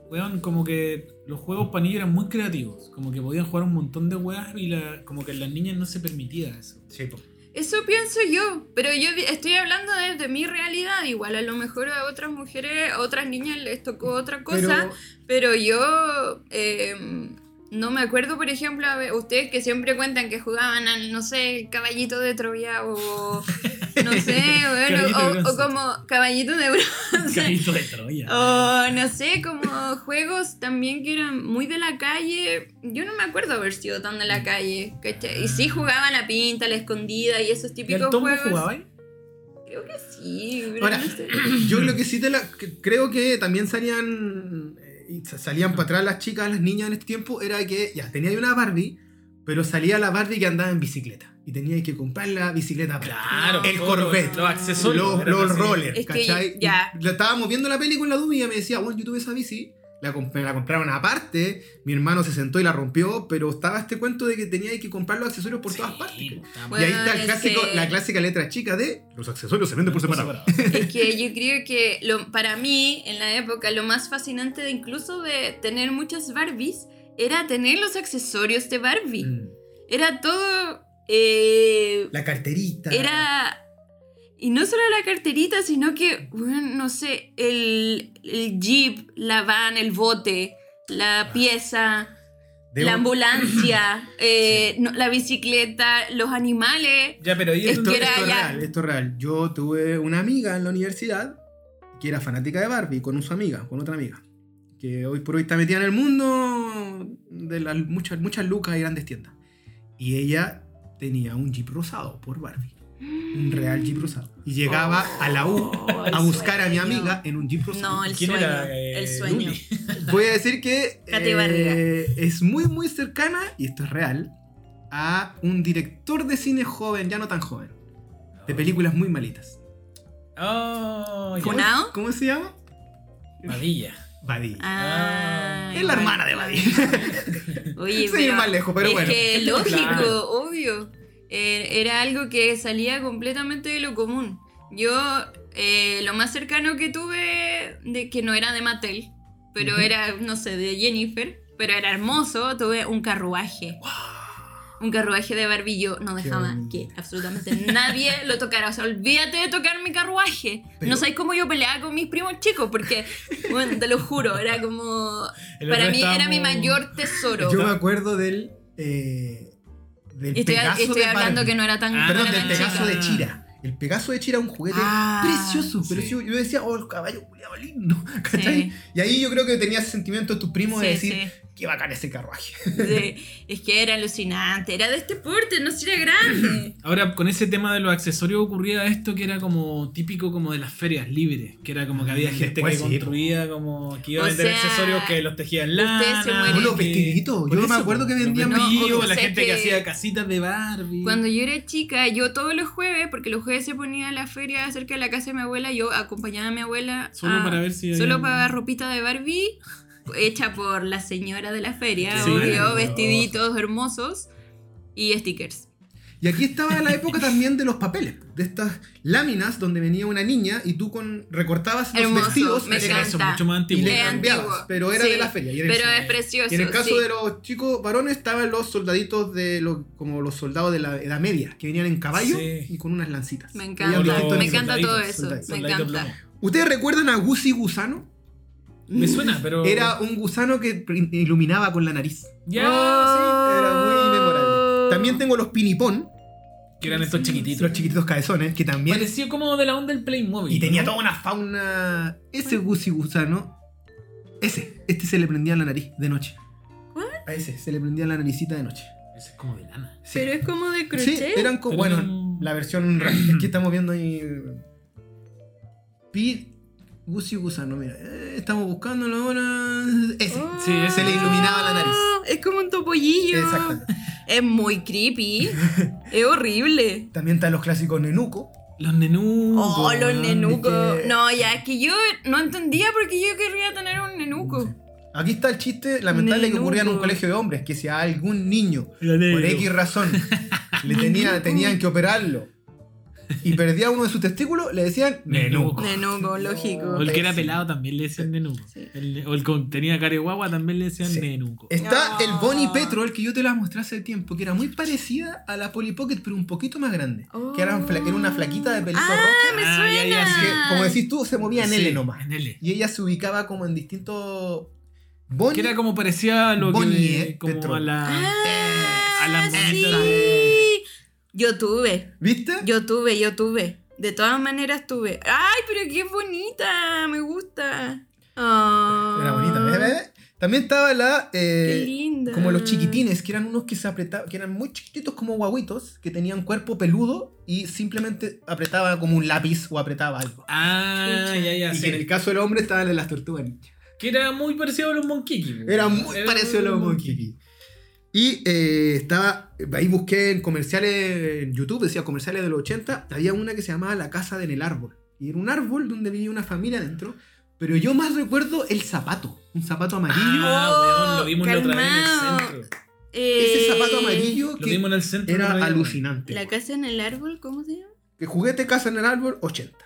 Weón, como que los juegos para niños eran muy creativos. Como que podían jugar un montón de weas y la, como que en las niñas no se permitía eso. Sí, po. Eso pienso yo, pero yo estoy hablando desde mi realidad. Igual a lo mejor a otras mujeres, a otras niñas les tocó otra cosa, Pero pero, yo eh, no me acuerdo, por ejemplo, a ver, ustedes que siempre cuentan que jugaban al, no sé, el caballito de Troya o no sé, bueno, Caballito de o, como caballito de bronce. Caballito de Troya. O no sé, como juegos también que eran muy de la calle. Yo no me acuerdo haber sido tan de la calle. ¿cachai? Y sí jugaban a la pinta, a la escondida y esos ¿Y típicos al tombo juegos. jugabais? Creo que sí, pero Ahora, no sé. yo lo que sí te la. que creo que también salían. Y salían para atrás las chicas, las niñas en este tiempo. Era que ya tenía una Barbie, Pero salía la Barbie que andaba en bicicleta. Y tenía que comprar la bicicleta. Claro, el Corvette. Los accesorios. Los, rollers, Es que ¿cachai? ya. Y la estábamos viendo la película en la duda y ella me decía, bueno, yo tuve esa bici. La, comp- me la compraron aparte, mi hermano se sentó y la rompió, pero estaba este cuento de que tenía que comprar los accesorios por todas Sí, partes. está Bueno, y ahí está el es clásico, que- la clásica letra chica de los accesorios se venden por separado. Es que yo creo que lo, para mí, en la época, lo más fascinante de incluso de tener muchas Barbies era tener los accesorios de Barbie. Mm. Era todo. eh, La carterita. era. Y no solo la carterita, sino que, bueno, no sé, el, el jeep, la van, el bote, la pieza, De la un- ambulancia, eh, no, la bicicleta, los animales. Ya, pero es Esto, que era esto ya- real, esto es real. Yo tuve una amiga en la universidad que era fanática de Barbie con su amiga, con otra amiga. Que hoy por hoy está metida en el mundo de las muchas, muchas lucas y grandes tiendas. Y ella tenía un jeep rosado por Barbie. Un real jeep rosado. Y llegaba a la U Oh, el a buscar a mi amiga en un jeep rosado. No, el ¿Quién sueño. era, eh, el sueño. Luli? Voy a decir que eh, es muy, muy cercana, y esto es real, a un director de cine joven, ya no tan joven, de películas muy malitas. Oh. ¿Cómo se llama? Badilla. Badilla. Ah, es la hermana de Badilla. Oye, pero más lejos, pero es bueno. que lógico, Claro. obvio. Eh, era algo que salía completamente de lo común. Yo, eh, lo más cercano que tuve, de que no era de Mattel, pero era, no sé, de Jennifer, pero era hermoso, tuve un carruaje. Un carruaje de Barbie. Yo no dejaba que absolutamente nadie lo tocara. O sea, olvídate de tocar mi carruaje. Pero- No sabéis cómo yo peleaba con mis primos chicos, porque, bueno, te lo juro, era como. Para mí era mi mayor tesoro. Yo me acuerdo del. eh, del estoy, Pegaso estoy de hablando Barbie. que no era tan. Ah, no Perdón, era del tan Pegaso chica. de Chira. El Pegaso de Chira es un juguete Ah, precioso, pero sí. yo, yo decía, oh, el caballo culiado lindo. ¿cachai? Sí. Y ahí yo creo que tenía ese sentimiento de tus primos de Sí, decir, qué bacán ese carruaje. sí. Es que era alucinante. Era de este porte, no si era grande. Ahora, con ese tema de los accesorios ocurría esto que era como típico como de las ferias libres, que era como que había gente Después que sí, construía como que iba a vender sea, accesorios que los tejía en lana. ustedes se mueren. No, los que- vestiditos. Por Yo me acuerdo que vendían vestidos, No, o la gente que... que- hacía casitas de Barbie. Cuando yo era chica, yo todos los jueves, porque los jueves se ponía la feria cerca de la casa de mi abuela, yo acompañaba a mi abuela. Solo a- para ver si Solo había- para ropita de Barbie, hecha por la señora de la feria, Sí. obvio, vestiditos hermosos y stickers. Y aquí estaba la época también de los papeles, de estas láminas donde venía una niña y tú con recortabas los Hermoso, vestidos me y le- Era eso, mucho más y antiguo. le Es cambiabas, pero era sí, de la feria. y era Pero es precioso. y en el caso sí. de los chicos varones estaban los soldaditos de los como los soldados de la Edad Media, que venían en caballo Sí. y con unas lancitas. Me encanta, me encanta todo eso, soldaditos, me encanta. ¿Ustedes recuerdan a Gusy Gusano? Me suena, pero. Era un gusano que iluminaba con la nariz. Ya, Era muy memorable. También tengo los pinipón, sí. Que eran estos chiquititos. los chiquititos cabezones, que también Parecía como de la onda del Playmobil. Y tenía ¿no? toda una fauna. Ese Gusi Gusano. Ese. Este se le prendía en la nariz de noche. ¿Cuál? A ese se le prendía en la naricita de noche. Ese es como de lana. Sí. Pero es como de Sí, crochet. eran como. Pero Bueno, la versión. que estamos viendo ahí. Pi. Gusi Gusano, mira. eh, estamos buscándolo ahora. Ese. Oh, Sí, ese Se le iluminaba la nariz. Es como un topollillo. Exactamente. Es muy creepy. es horrible. También están los clásicos Nenuco. Los nenucos. Oh, los nenucos. que- No, ya, es que yo no entendía por qué yo querría tener un nenuco. Aquí está el chiste lamentable que ocurría en un colegio de hombres, que si a algún niño por. X razón le tenía, tenían que operarlo y perdía uno de sus testículos, le decían Nenuco. Nenuco, lógico. O el que era pelado también le decían nenuco. Sí. El- o el que tenía cara guagua también le decían Sí. nenuco. Está No. el Bonnie Petrol que yo te la mostré hace tiempo, que era muy parecida a la Polly Pocket, pero un poquito más grande. Que era, un fla- era una flaquita de pelito Ah, rojo. me Ah, suena. Que, como decís tú, se movía en L nomás. En L. Y ella se ubicaba como en distintos. Bonnie. Que era como parecía a lo Bonnie, que. Como Petrol. a la. Ah, a las sí. Yo tuve, ¿Viste? yo tuve, yo tuve. De todas maneras tuve. ¡Ay, pero qué bonita! Me gusta. Ah. Era bonita, ¿ves? ves? También estaba la. eh, Qué linda. Como los chiquitines, que eran unos que se apretaban, que eran muy chiquititos como guaguitos, que tenían cuerpo peludo y simplemente apretaba como un lápiz o apretaba algo. Ah, ya, ya. y sí. que en el caso del hombre estaban en las tortugas. Que era muy parecido a los Monkiki. Era muy parecido a los Monkey. Y eh, estaba, ahí busqué en comerciales en YouTube, decía comerciales de los 80, había una que se llamaba La Casa de en el Árbol. Y era un árbol donde vivía una familia dentro. Pero yo más recuerdo el zapato, un zapato amarillo. Ah, weón, lo vimos la otra vez en el centro. Ese Eh, zapato amarillo Lo que vimos en el centro. era alucinante. La casa en el árbol, ¿cómo se llama? Que juguete Casa en el Árbol, 80.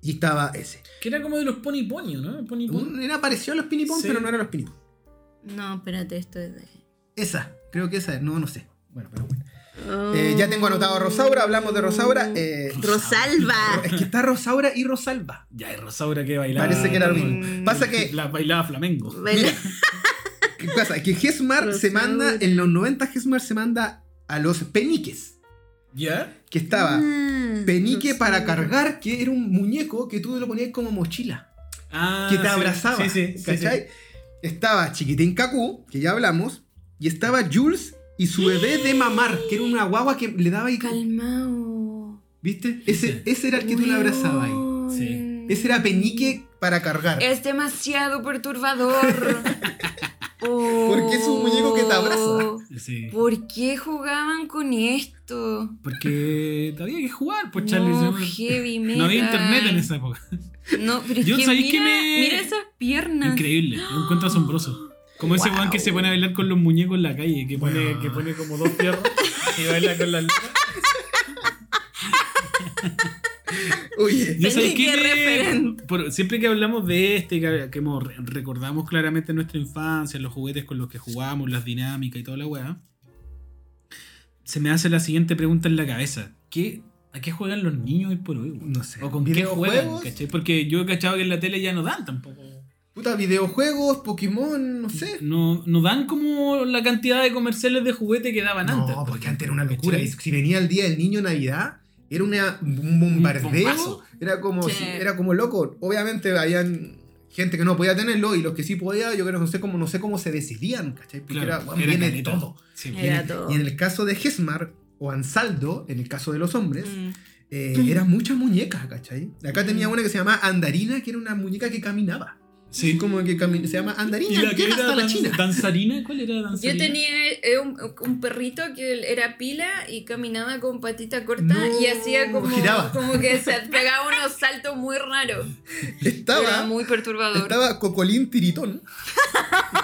Y estaba ese. Que era como de los Pony Pony, ¿no? Pony Pony. Era parecido a los pinipón, Sí. pero no eran los pinipón. No, espérate, esto es de. Esa, creo que esa, no, no sé. Bueno, pero bueno. Eh, ya tengo anotado a Rosaura, hablamos de Rosaura. eh, Rosalba. es que está Rosaura y Rosalba. Ya, y Rosaura que bailaba. Parece que era lo mismo. Pasa que, La bailaba flamengo. Baila- ¿qué pasa? Que Gesmar se manda, en los 90 Gesmar se manda a los peniques. ¿Ya? Que estaba Ah, penique para cargar, que era un muñeco que tú lo ponías como mochila. Ah, que te sí. abrazaba. Sí, sí, sí, ¿Cachai? Estaba Chiquitín Cacú, que ya hablamos, y estaba Jules y su bebé de mamar, que era una guagua que le daba ahí. Calmao. ¿Viste? Ese, ese era el que tú le abrazabas ahí. Sí. Ese era penique para cargar. Es demasiado perturbador. Porque es un muñeco que te abraza. sí. Sí. ¿Por qué jugaban con esto? Porque había que jugar, pues Charlie. No, ¿no? heavy metal. No había internet en esa época. No, pero es Yo, que ¿sabéis mira, que me- mira esas piernas. Increíble, lo encuentro asombroso. Como ese Wow. weón que se pone a bailar con los muñecos en la calle, que pone, Wow. que pone como dos fierros y baila con las luces. Oye, Yo que referente. por- siempre que hablamos de este, que, que hemos- recordamos claramente nuestra infancia, los juguetes con los que jugamos, las dinámicas y toda la weá, se me hace la siguiente pregunta en la cabeza. ¿Qué, ¿A qué juegan los niños hoy por hoy? no sé. ¿O con qué juegan? ¿cachai? Porque yo he cachado que en la tele ya no dan tampoco. Puta, videojuegos, Pokémon, no sé. No, no dan como la cantidad de comerciales de juguete que daban antes. No, por porque antes era una locura. Y si venía el día del niño Navidad, era una, un bombardeo. era como Sí. era como loco. Obviamente habían gente que no podía tenerlo y los que sí podía, yo creo que no sé cómo, no sé cómo se decidían, ¿cachai? Porque Claro, era, bueno, era viene todo. Sí. Y en, Era el, todo. y en el caso de Gesmar o Ansaldo, en el caso de los hombres, Mm. eh, eran muchas muñecas, ¿cachai? Acá tenía una que se llamaba Andarina, que era una muñeca que caminaba. Sí. Como que se llama ¿Y Andarina, la que era hasta la China. danzarina? ¿Cuál era danzarina? Yo tenía eh, un, un perrito que era pila y caminaba con patita corta No, y hacía como, giraba. como que se pegaba unos saltos muy raros. Era Estaba, muy perturbador. estaba Cocolín Tiritón,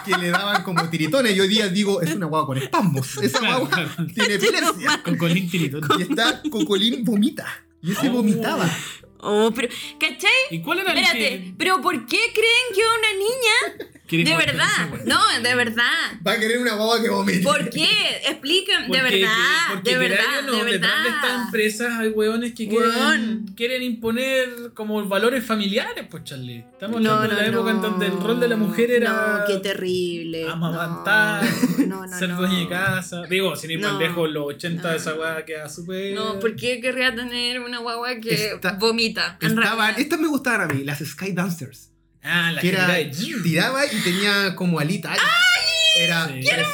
que le daban como tiritones. Y hoy día digo, es una guagua con espasmos. Esa Claro, guagua claro. tiene epilepsia. Con Colín Tiritón. Y está Cocolín vomita. Y ese Oh. vomitaba. Oh, pero, ¿cachai? ¿Y cuál era el Espérate, que pero ¿por qué creen que una niña? De verdad, no, de verdad. Va a querer una guagua que vomite. ¿Por qué? Explican, de verdad, porque de verdad, no, de detrás de estas verdad. empresas hay hueones que quieren, quieren imponer como valores familiares, pues Charlie. Estamos No, hablando de la no, época en donde el rol de la mujer era No, qué terrible. amamantar, No, no, ser no. dueña de casa. Digo, sin ir más lejos, los 80 No. esa weá queda súper. No, ¿por qué querría tener una guagua que vomita? Estaban, estas me gustaban a mí, las Sky Dancers. Ah, la Que era, era de- tiraba y tenía como alita. Era, Sí. ¡Qué hermosa!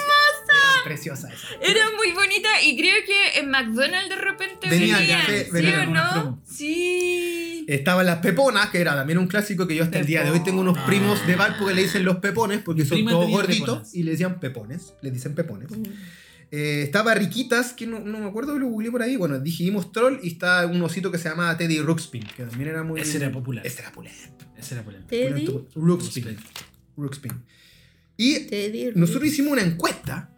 preciosa esa. Era muy bonita y creo que en McDonald's de repente Venía, venían, sí, ¿sí venía o no? promo. Sí. Estaban las peponas, que era también un clásico que yo hasta el día de hoy tengo unos Ah. primos de Valpo que le dicen los pepones porque son todos tenía gorditos peponas. y le decían pepones, le dicen pepones. Eh, estaba Riquitas, que no, no me acuerdo, lo googleé por ahí. Bueno, dijimos Troll y está un osito que se llamaba Teddy Ruxpin, que también era muy. Ese era popular. Ese era pulento. Ese era polenta. Teddy. Ruxpin. Ruxpin. Y Teddy nosotros hicimos una encuesta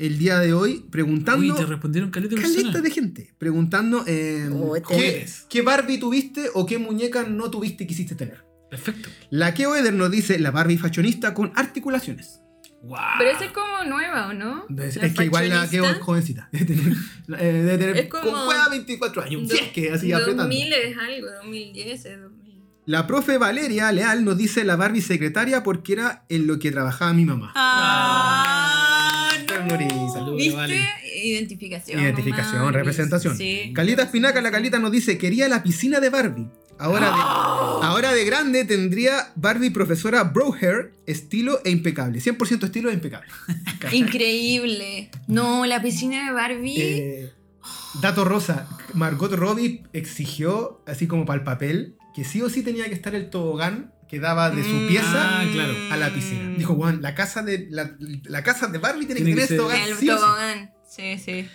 el día de hoy preguntando. Uy, te respondieron caleta de Caleta de gente preguntando eh, Oh, ¿qué, juguetes. qué Barbie tuviste o qué muñeca no tuviste y quisiste tener. Perfecto. La que Eder nos dice la Barbie fashionista con articulaciones. Wow. Pero esa es como nueva, ¿o no? Es, es que igual la fashionista. jovencita. Debe tener, eh, debe tener Es como- con juega 24 años. Do- Si es que así apretando. 2000 es algo, 2010 es 2000. La profe Valeria Leal nos dice la Barbie secretaria porque era en lo que trabajaba mi mamá. Ah, Ternurita. Saludos, ¿Viste? vale. Identificación. Identificación, nomás. representación. Sí. Calita Espinaca, la Calita nos dice, quería la piscina de Barbie. Ahora de, ahora de grande tendría Barbie profesora Bro Hair, estilo e impecable. 100% estilo e impecable. Increíble. No, la piscina de Barbie. Eh, dato rosa, Margot Robbie exigió, así como para el papel, que sí o sí tenía que estar el tobogán que daba de su Mm. pieza Ah, claro. a la piscina. Dijo, Juan, la casa de la, la casa de Barbie tiene, Tiene que que tener ser- tobogán. El sí o sí". tobogán. Sí, sí.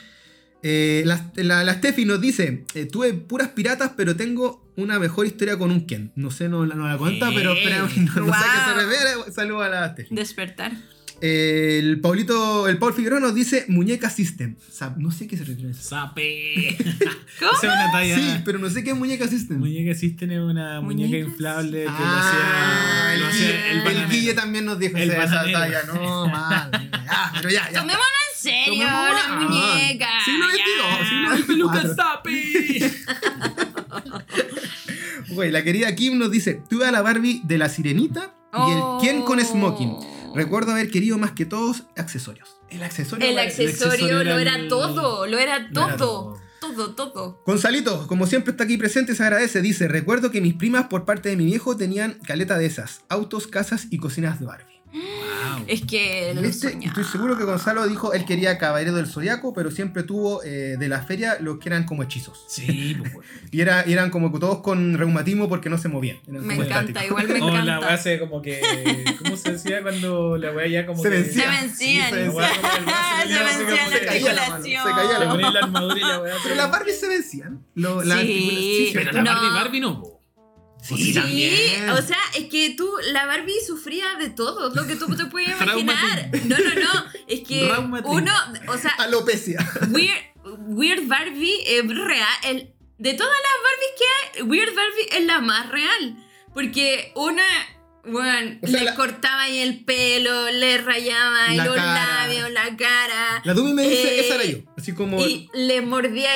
Eh, la, la, la Steffi nos dice, eh, tuve puras piratas, pero tengo una mejor historia con un Ken. No sé, no, la- no la cuenta, pero espera, no, no sé a qué se Wow. refiere. Saludos a la Steffi. Despertar. Eh, el Paulito, el Paul Figueroa nos dice muñeca system. No sé qué se refiere a eso. Sape. ¿Cómo? Es una talla. Sí, pero no sé qué es muñeca system. Muñeca existen es una muñeca ¿Muñeca inflable que Ah, lo hacía, lo el, el. Guille también nos dijo El esa, talla. No, mal. Ah, pero ya, ya. Serio, la muñeca. siglo. XXII, siglo ¡Ay, peluca XXIV. Sape! Güey, la querida Kim nos dice, tuve a la Barbie de la sirenita y Oh. el Ken con smoking. Recuerdo haber querido más que todos accesorios. El accesorio. El lo era era el- todo, lo era Lo era todo. todo. Todo, todo. Gonzalito, como siempre está aquí presente, se agradece. Dice, recuerdo que mis primas por parte de mi viejo tenían caleta de esas. Autos, casas y cocinas de Barbie. Wow. Es que soñaba. Estoy seguro que Gonzalo dijo, él quería Caballero del Zodiaco, pero siempre tuvo eh, de la feria los que eran como hechizos. Sí, pues. Y, era, y eran como que todos con reumatismo porque no se movían. Eran Me como encanta, estáticos. igual me O la encanta. weá hace como que. ¿Cómo se decía cuando la weá ya como Se que. vencía. Se vencían. Sí, se vencía. se Se vencían se caía la mano, se caía la ponía la armadura y la weá. Pero las Barbies se vencían. Lo- la Sí. Pero la No. Barbie Barbie no. Po. Sí, Sí, también. o sea, es que tú, la Barbie sufría de todo, lo que tú te puedes imaginar. No, no, no, es que uno, o sea, Alopecia. Weird, Weird Barbie es real. el- de todas las Barbies que hay, Weird Barbie es la más real. Porque una, bueno, O sea, le la- cortaba ahí el pelo, le rayaba ahí La los cara. labios, la cara. La Dumi me dice, Eh, esa era yo. Así como... Y le mordía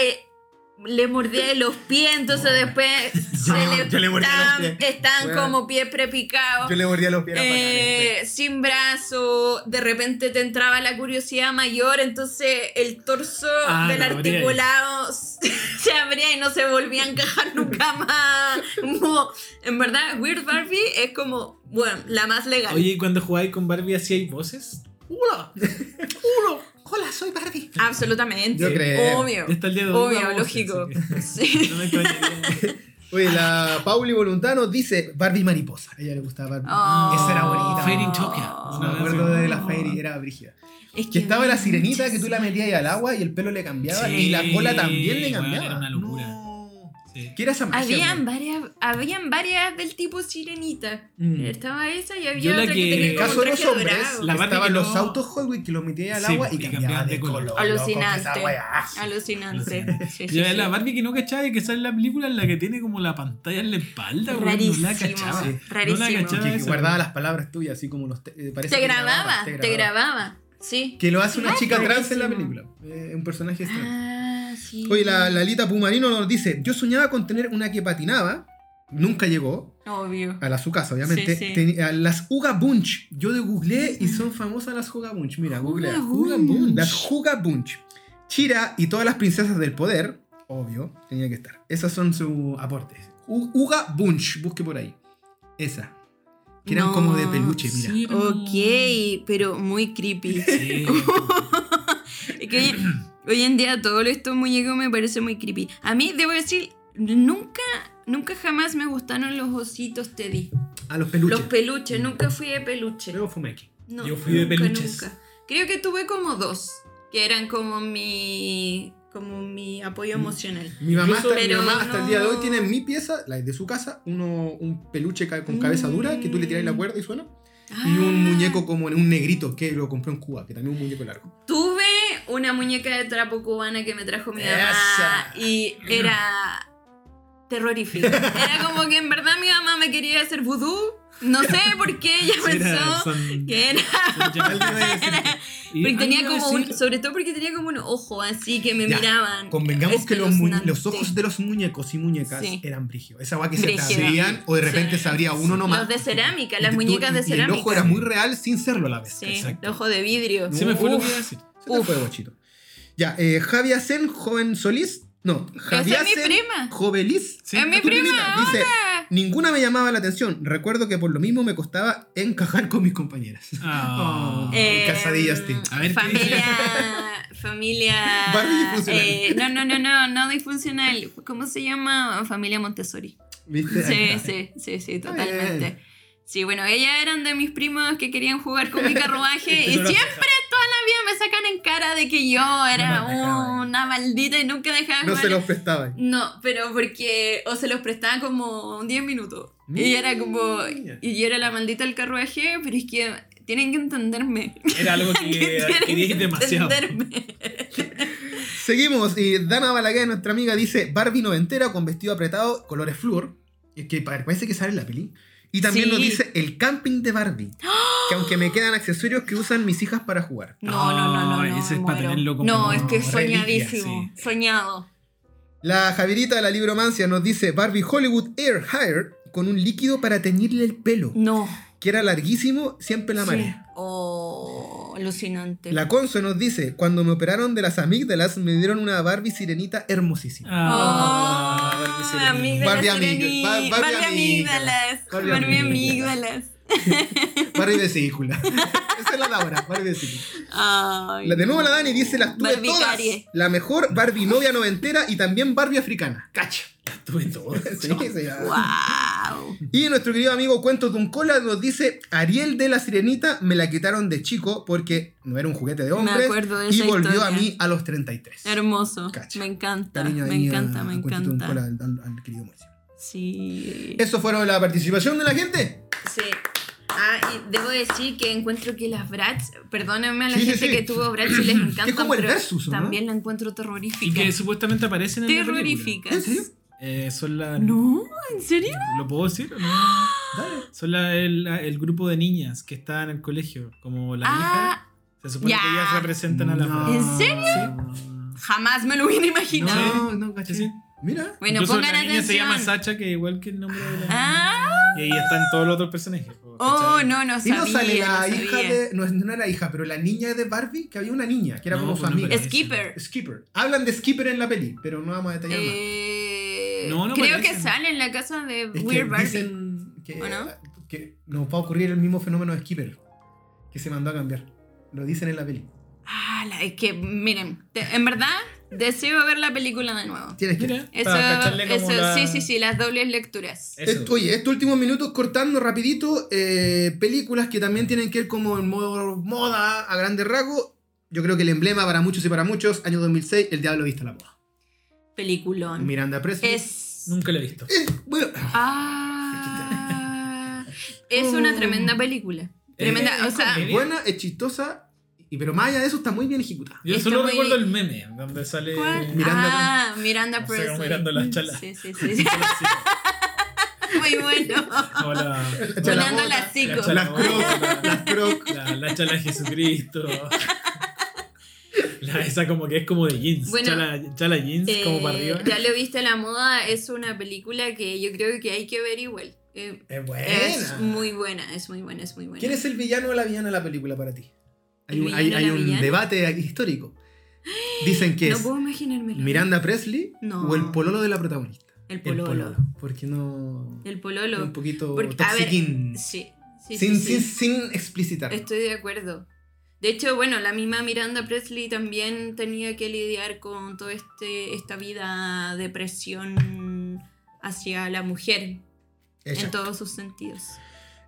le mordía los pies, entonces después se le, yo le mordía los estaban, pies. Bueno. como pies prepicados. Yo le mordía los pies Eh, sin brazo, de repente te entraba la curiosidad mayor, entonces el torso Ah, del articulado se abría y no se volvía a encajar nunca más. Como, en verdad, Weird Barbie es como, bueno, la más legal. Oye, ¿y cuando jugáis con Barbie hacíais voces? ¡Hola! ¡Hola! Hola, soy Barbie. Absolutamente. Yo creo. Obvio. Hasta el día de hoy Obvio, lógico. que- Sí. No me. Oye, la Pauli Voluntano dice Barbie mariposa. A ella le gustaba Barbie. Oh. Esa era bonita. Fairy in Tokyo. No me acuerdo de la Fairy, era brígida. Es Que estaba la sirenita que tú la metías ahí al agua y el pelo le cambiaba Sí, y la cola también le bueno, cambiaba. era una locura. No. ¿Qué era esa magia? Habían varias, habían varias del tipo sirenita. Mm. Estaba esa y había Yo la otra que- que, En tenía el como caso de los hombres, dorado. La estaban que los no- autos Wheels que los metías al Sí, agua y y cambiaban de de color. color. Alucinante. esa weá. Alucinante. Sí, sí, Yo la Barbie que no cachaba y que sale en la película es la que tiene como la pantalla en la espalda, güey. No la Rarísimo, cachaba. sí. No la Rarísimo. cachaba Que, que guardaba las palabras tuyas así como los... te- eh, parece Te que grababa, te grababa. Sí. Que lo hace una Ah, chica trans en la película. Eh, un personaje trans. Sí. Oye, la, la Lita Pumarino nos dice, yo soñaba con tener una que patinaba, nunca llegó, Obvio. a la su casa obviamente, Sí, sí. Las Uga Bunch, yo de googleé y son famosas las Uga Bunch, mira, Bunch. las Uga Bunch, Chira y todas las princesas del poder, obvio, tenía que estar, esas son sus aportes, U- Uga Bunch, busque por ahí, esa, que eran No, como de peluche, mira. Sí, Ok, pero muy creepy. Sí. Es que hoy, en día todo estos muñecos me parece muy creepy. A mí, debo decir, nunca, nunca jamás me gustaron los ositos Teddy. A los peluches. Los peluches, nunca fui de peluche. Luego Fumeki. No, Yo fui de nunca, peluches. nunca. Creo que tuve como dos, que eran como mi, como mi apoyo emocional. Mi mamá, hasta, mi mamá hasta el día de hoy no- tiene en mi pieza, la de su casa, uno, un peluche con cabeza dura que tú le tiras la cuerda y suena. Y un Ah, muñeco como en un negrito que lo compré en Cuba, que también es un muñeco largo. Tuve una muñeca de trapo cubana que me trajo mi mamá Esa. y era terrorífica. Era como que en verdad mi mamá me quería hacer vudú. No sé por qué ella Sí, era- pensó son- que era. Porque tenía como un, sobre todo porque tenía como un ojo así que me Ya, miraban. Convengamos que los, los ojos de los muñecos y muñecas Sí. eran brígidos. Esa va que se abrían o de repente Sí. se abría uno nomás. Los de cerámica, Y las muñecas de y cerámica. El ojo era muy real sin serlo a la vez. Sí, Exacto. el ojo de vidrio. Se me fue lo Uf, que iba a decir. Se te Uf. fue, bochito. Ya, eh, Javier Sen, joven Solís. No, Javier es mi Sen, prima. Jovelis. Sí. Es mi prima. dice, hola. Ninguna me llamaba la atención. Recuerdo que por lo mismo me costaba encajar con mis compañeras. Ah. Eh, Calzadillas, Tim. A ver, ¿qué familia. familia. Eh, no, no, no, no, no disfuncional. ¿Cómo se llama? Familia Montessori. ¿Viste? Sí, sí, sí, sí, totalmente. Sí, bueno, ellas eran de mis primos que querían jugar con mi carruaje y siempre toda la vida me sacan en cara de que yo era No una maldita y nunca dejaba No se los prestaban. No, pero porque o se los prestaba como 10 minutos. Y era como. Y yo era la maldita del carruaje, pero es que tienen que entenderme. Era algo que que demasiado. entenderme. Seguimos y Dana Balaguer, nuestra amiga, dice Barbie noventera con vestido apretado, colores flúor, que pa- parece que sale en la peli. Y también Sí. nos dice el camping de Barbie, que aunque me quedan accesorios que usan mis hijas para jugar. No, no, no, no. Ay, no, ese es para tenerlo como No, es que es soñadísimo. Soñado. La Javierita de la Libromancia nos dice Barbie Hollywood Air Hire con un líquido para teñirle el pelo, No. Que era larguísimo, siempre la Sí. amaré. Oh, alucinante. La Conso nos dice, cuando me operaron de las amígdalas me dieron una Barbie sirenita hermosísima. Ah, Oh, Barbie Sirenita. amígdalas. Barbie Sirenita. Bar- Barbie amígdalas. amígdalas. Barbie Barbie amígdalas. amígdalas. Barbie vesícula. Esa es la de ahora, Barbie vesícula. Ay, La de nuevo la Dani dice las tuve Barbie todas. carie. La mejor Barbie novia noventera y también Barbie africana. Cacha. Tuve todo. Sí, se llama. Wow. Y nuestro querido amigo Cuentos de un Cola nos dice Ariel de la Sirenita me la quitaron de chico porque no era un juguete de Me hombres acuerdo de y volvió historia. a mí a los 33. Hermoso. Cacha. Me encanta. Cariño me a- encanta, me a Cuentos de un Cola encanta. al, al- al querido Mauricio. Sí. Eso fueron la participación de la gente. Sí. Ah, y debo decir que encuentro que las Bratz, perdónenme a la Sí, gente sí. que tuvo Bratz y les encanta, el pero versus, ¿o no? también la encuentro Y terrorífica. que supuestamente aparecen en la película. Terroríficas. ¿En serio? Eh, son las. No, ¿en serio? ¿Lo puedo decir o no? Dale. Son la- el, el grupo de niñas que están en el colegio. Como la hija. Ah, Se supone que ellas representan a la No. ¿En serio? jamás me lo hubiera imaginado. No, no, caché. Sí, sí. Mira. Bueno, Incluso pongan la niña se llama atención. Sacha, que igual que el nombre de la. Ah, Y ahí están todos los otros personajes. Oh, no, no Y sabía. no sale la no hija sabía. de. No, es- no era hija, pero la niña de Barbie, que había una niña, que era No, como su pues amiga. Skipper. Skipper. Hablan de Skipper en la peli, pero no vamos a detallar más. Eh, No, no creo parece. que sale en la casa de Es que Weird Barbie. dicen que, ¿O no? que nos va a ocurrir el mismo fenómeno de Skipper, que se mandó a cambiar. Lo dicen en la peli. Ah, la- es que, miren, te- en verdad, deseo ver la película de nuevo. Tienes que. Mira, Eso, eso la- sí, sí, sí, las dobles lecturas. Eso. Oye, estos últimos minutos cortando rapidito eh, películas que también tienen que ver como en modo moda a grandes rasgos. Yo creo que el emblema para muchos y para muchos, año 2006, El Diablo Viste a la Moda. Peliculón. Miranda Presley. Es. Nunca lo he visto. Eh, bueno, Ah. es una tremenda película. Tremenda, Eh, o sea, comedia. buena, es chistosa, y, pero más allá de eso está muy bien ejecutada. Yo Está solo muy- recuerdo el meme donde sale. ¿cuál? Miranda- ah, Miranda No sé, Presley. mirando las chalas. Sí, sí, sí. sí. Muy bueno. Hola. Volando las chicos. La Las chala- croc, las croc. La, la chala de Jesucristo. La, esa como que es como de jeans. Bueno, chala, chala jeans, Eh, como para arriba. ya lo viste la moda, es una película que yo creo que hay que ver igual. Eh, Es buena. es muy buena, es muy buena, es muy buena. ¿Quién es el villano o la villana de la película para ti? Hay ¿El un, hay, hay debate histórico. Dicen que no es puedo. Miranda Presley No. o el pololo de la protagonista. El pololo. Porque no. El pololo. un poquito Porque- a ver, toxiquín. Sí, sí, sin, sí, sin, sin explicitar. Estoy de acuerdo. De hecho, bueno, la misma Miranda Presley también tenía que lidiar con toda este, esta vida de presión hacia la mujer Ella. en todos sus sentidos.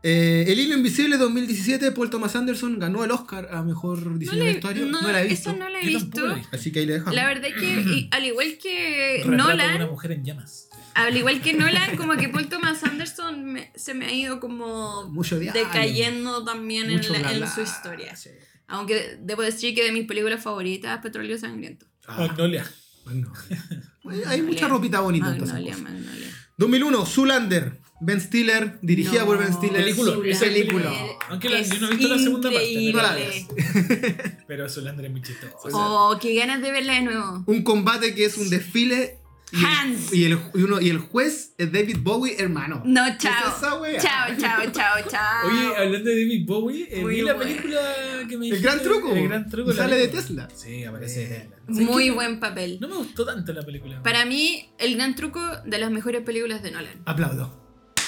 Eh, el hilo invisible 2017, Paul Thomas Anderson ganó el Oscar a mejor diseño de le- vestuario. No, no, la he visto. Esa no la he visto. tampoco la he visto. Así que ahí le dejamos. La verdad es que, y al igual que Retrato de una Nolan, mujer en llamas. al igual que Nolan, como que Paul Thomas Anderson me- se me ha ido como Mucho decayendo también en, la- su historia. Sí. Aunque debo decir que de mis películas favoritas, Petróleo Sangriento. Ah, Magnolia. Magnolia. Hay mucha ropita bonita. Magnolia, cosas. Magnolia. 2001, Zoolander. Ben Stiller, dirigida No, por Ben Stiller. Película, esa película. es Aunque la- yo no he visto la segunda parte. No la. Pero Zoolander es muy chistoso. Oh, qué ganas de verla de nuevo. Un combate que es un desfile. Y el, Hans. y el, y uno, y el juez es David Bowie, hermano. No, ¿Qué es chao. Chao, chao, chao, chao. Oye, hablando de David Bowie, eh, vi la película que me El dijiste, gran truco. El gran truco. Sale de Tesla. Sí, aparece Eh. Tesla. Muy ¿Sabes buen papel. No me gustó tanto la película. Para mí, El Gran Truco de las mejores películas de Nolan. Aplaudo.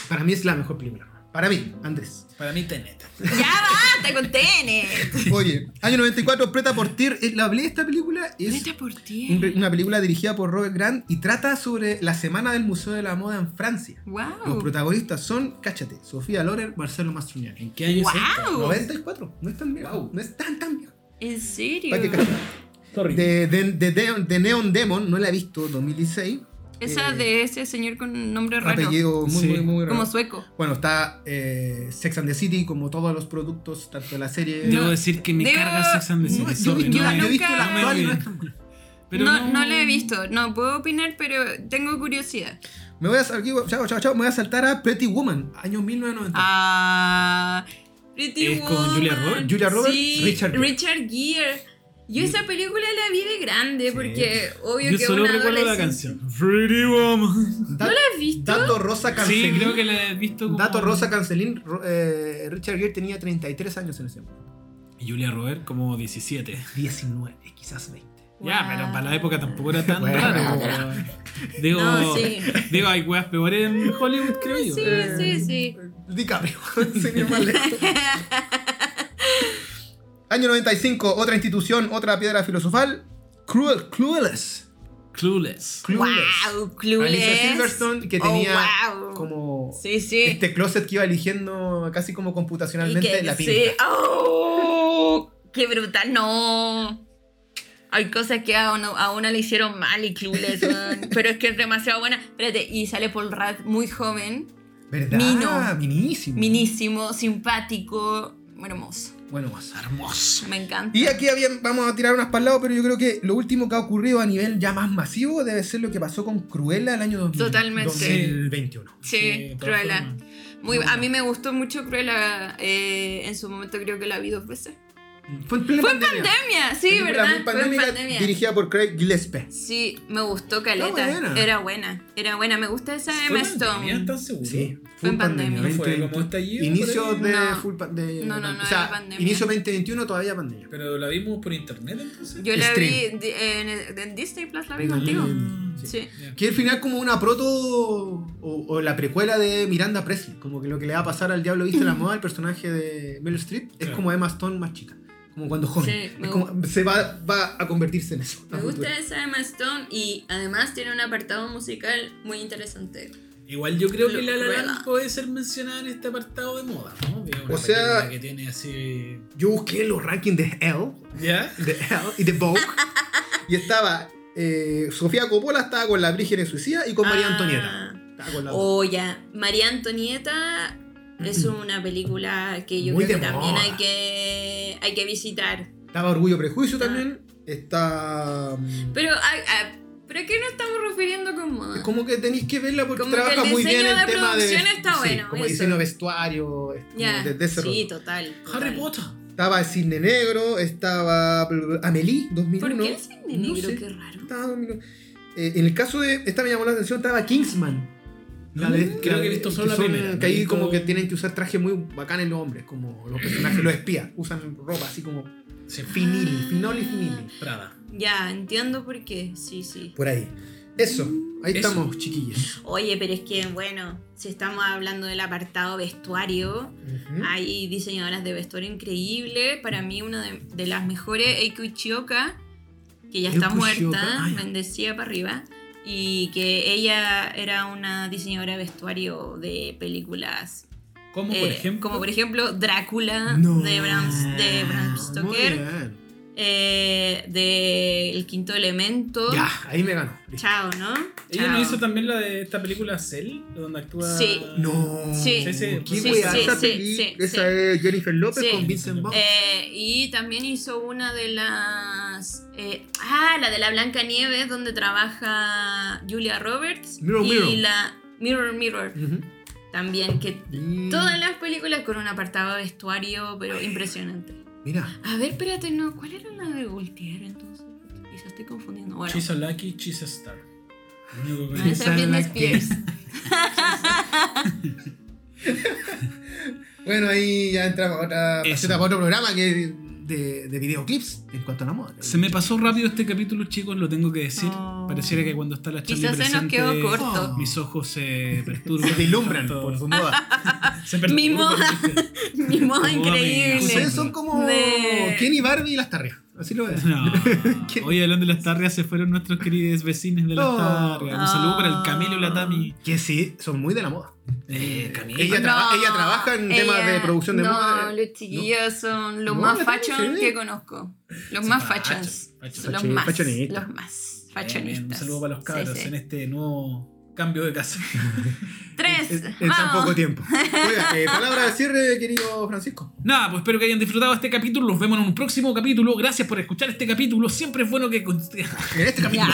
Para mí es la mejor película. Para mí, Andrés. Para mí, Tenet. Ya basta con Tenet. Oye, año 94, Preta por Tir. Eh, La hablé de esta película. Es Vete por ti. un- una película dirigida por Robert Grant y trata sobre la semana del Museo de la Moda en Francia. Los Wow. protagonistas son, cáchate, Sofía Loren, Marcelo Mastroianni. ¿En qué año es esto? Wow. 94, no es tan viejo, no es tan tan viejo. ¿En serio? Para que cachen. Sorry. De, de, de, de- de Neon Demon, no la he visto, 2016. Esa Eh, de ese señor con nombre raro. Apellido muy, Sí. muy, muy raro. Como sueco. Bueno, está eh, Sex and the City, como todos los productos, tanto de la serie. Debo decir que me Debo- carga Sex and the No, City. yo, sorry, yo- no yo he visto la nunca- actual y no no me- es tan buena. Pero no, no la he visto. No puedo opinar, pero tengo curiosidad. Me voy a chao, chao, chao, me voy a saltar a Pretty Woman, año 1990. Ah. Pretty Es con Woman. Julia Roberts. Julia Roberts, Sí, Richard Gere. Richard Gere. Yo esa película la vi de grande porque obvio Yo que solo una recuerdo la canción. Pretty Woman. Da- ¿No la has visto? Dato Rosa Sí, Cancelín. creo que la he visto. como- Dato Rosa Cancelín, eh, Richard Gere tenía 33 años en ese momento. Y Julia Robert como 17. 19, quizás 20. Ya, pero para la época tampoco era tan Bueno, raro. Digo, No, sí. digo, hay weas peores en Hollywood, creo yo. Sí, Eh, sí, sí. DiCaprio, sin ir más lejos. Año 95, otra institución, otra piedra filosofal. Cruel, Clueless. Clueless. Clueless. Wow, Clueless. Alicia Silverstone, que Oh, tenía wow. como Sí, sí. este closet que iba eligiendo casi como computacionalmente que- la sí. pinta. ¡Oh! ¡Qué brutal! No. Hay cosas que a uno, a una le hicieron mal y clueless, weón. pero es que es demasiado buena. Espérate, y sale Paul Rudd muy joven, ¿Verdad? Mino. Minísimo. minísimo, simpático, hermoso. Bueno, más. Hermoso. Me encanta. Y aquí habían- vamos a tirar unas para el lado, pero yo creo que lo último que ha ocurrido a nivel ya más masivo debe ser lo que pasó con Cruella el año 2000, Totalmente. 2021. Sí, todas Cruella. Muy, a mí me gustó mucho Cruella. eh, en su momento creo que la vi dos veces. Fue en plena Fue en pandemia. pandemia, sí, ¿verdad? Fue en pandemia. dirigida por Craig Gillespie. Sí, me gustó Caleta. buena. Era buena, era buena. Me gusta esa ¿Fue Emma pandemia? Stone. ¿Estás seguro? Sí, Fue en pandemia. ¿No fue 2021. como estallido Inicio de No. full pa- de- No, no, no O sea, era pandemia. inicio 2021 todavía pandemia. Pero la vimos por internet entonces. Yo la Stream. vi en, en Disney Plus, la vi contigo. Sí. Sí. Que al final como una proto o, o la precuela de Miranda Presley, como que lo que le va a pasar al Diablo Viste la Moda, el personaje de Meryl Streep, es Claro. como Emma Stone más chica, como cuando joven. Sí, como- se va, va a convertirse en eso. Me gusta esa Emma Stone y además tiene un apartado musical muy interesante. Igual yo creo que La La Cruella. Land puede ser mencionada en este apartado de moda, ¿no? Una O sea- que tiene así. Yo busqué los rankings de Elle, ¿Ya? de Elle y de Vogue, y estaba eh, Sofía Coppola estaba con la Brígida Suicida y con María Ah. Antonieta. Estaba con la Oh, ya. María Antonieta es una película que yo Muy creo que también hay que, hay que visitar. Estaba Orgullo y Prejuicio también. Está. mm, Pero, ay, ¿pero a qué nos estamos refiriendo con moda? Como que tenéis que verla porque Como que trabaja muy bien el de tema de. producción está bueno, Como eso. diseño vestuario. es como Ya, de- de ese sí, rollo. total. Harry total. Potter. Estaba el Cisne Negro, estaba Amelie 2001. ¿Por qué el cine No negro? sé. Qué raro. Estaba 2001. Eh, en el caso de. Esta me llamó la atención, estaba Kingsman. La de- Mm, creo que he visto solo la son- primera, Que ahí no como que tienen que usar trajes muy bacanes los hombres, como los personajes, los espías. Usan ropa así como Sí. finil, finol y finil. Prada. Ya, entiendo por qué. Sí, sí. Por ahí. Eso, ahí Eso. estamos, chiquillos. Oye, pero es que, bueno, si estamos hablando del apartado vestuario, hay diseñadoras de vestuario increíble. Para mí, una de, de las mejores, Eiko Ichioka, que ya está Eiko muerta, ya. bendecida para arriba. Y que ella era una diseñadora de vestuario de películas. Como por eh, ejemplo. como por ejemplo Drácula No. de Bram, de Bram Muy Stoker. Eh, de El Quinto Elemento. Ya, ahí me ganó. Listo. Chao, ¿no? Ella Chao. no hizo también la de esta película Cell, donde actúa. Sí. No. Sí. Sí, sí, ¿Qué sí, esa sí, peli? sí, Esa es Jennifer López Sí. con Vincent Vaughn. Eh, y también hizo una de las. eh, ah, la de la Blanca Nieves, donde trabaja Julia Roberts. Mirror, y Mirror. la Mirror Mirror. Ujú. También, que Y- todas las películas con un apartado de vestuario, pero impresionante. Mira. A ver, espérate, no. ¿Cuál era la de Gaultier entonces? Quizás estoy confundiendo. Bueno, She's a Lucky, she's a Star. Me- esa es. Bueno, ahí ya entramos a otra faceta para otro programa que de, de videoclips en cuanto a la moda. Se me pasó rápido este capítulo, chicos, lo tengo que decir. Oh. Pareciera que cuando está la Charlie Quizás se nos presente, quedó corto. mis ojos se perturban. Se deslumbran por su moda. Mi moda. Mi moda increíble. Ustedes son como De- Kenny Barbie y las tarrias. Así lo ves. No. Hoy hablando de las tarrias se fueron nuestros queridos vecinos de las Oh. tarrias. Un saludo para el Camilo y la Tami. Que sí, son muy de la moda. Eh, Camilo. Ella, traba- ella trabaja en temas de producción de no, moda. los chiquillos son los No, más fashion que conozco. Los Sí, más fashions. Los más. Los más fashionistas. Un saludo para los cabros Sí, sí. en este nuevo cambio de casa. Tres. En, en tan poco tiempo. Oiga, eh, palabra de cierre, querido Francisco. Nada, pues espero que hayan disfrutado este capítulo. Nos vemos en un próximo capítulo. Gracias por escuchar este capítulo. Siempre es bueno que. En este capítulo.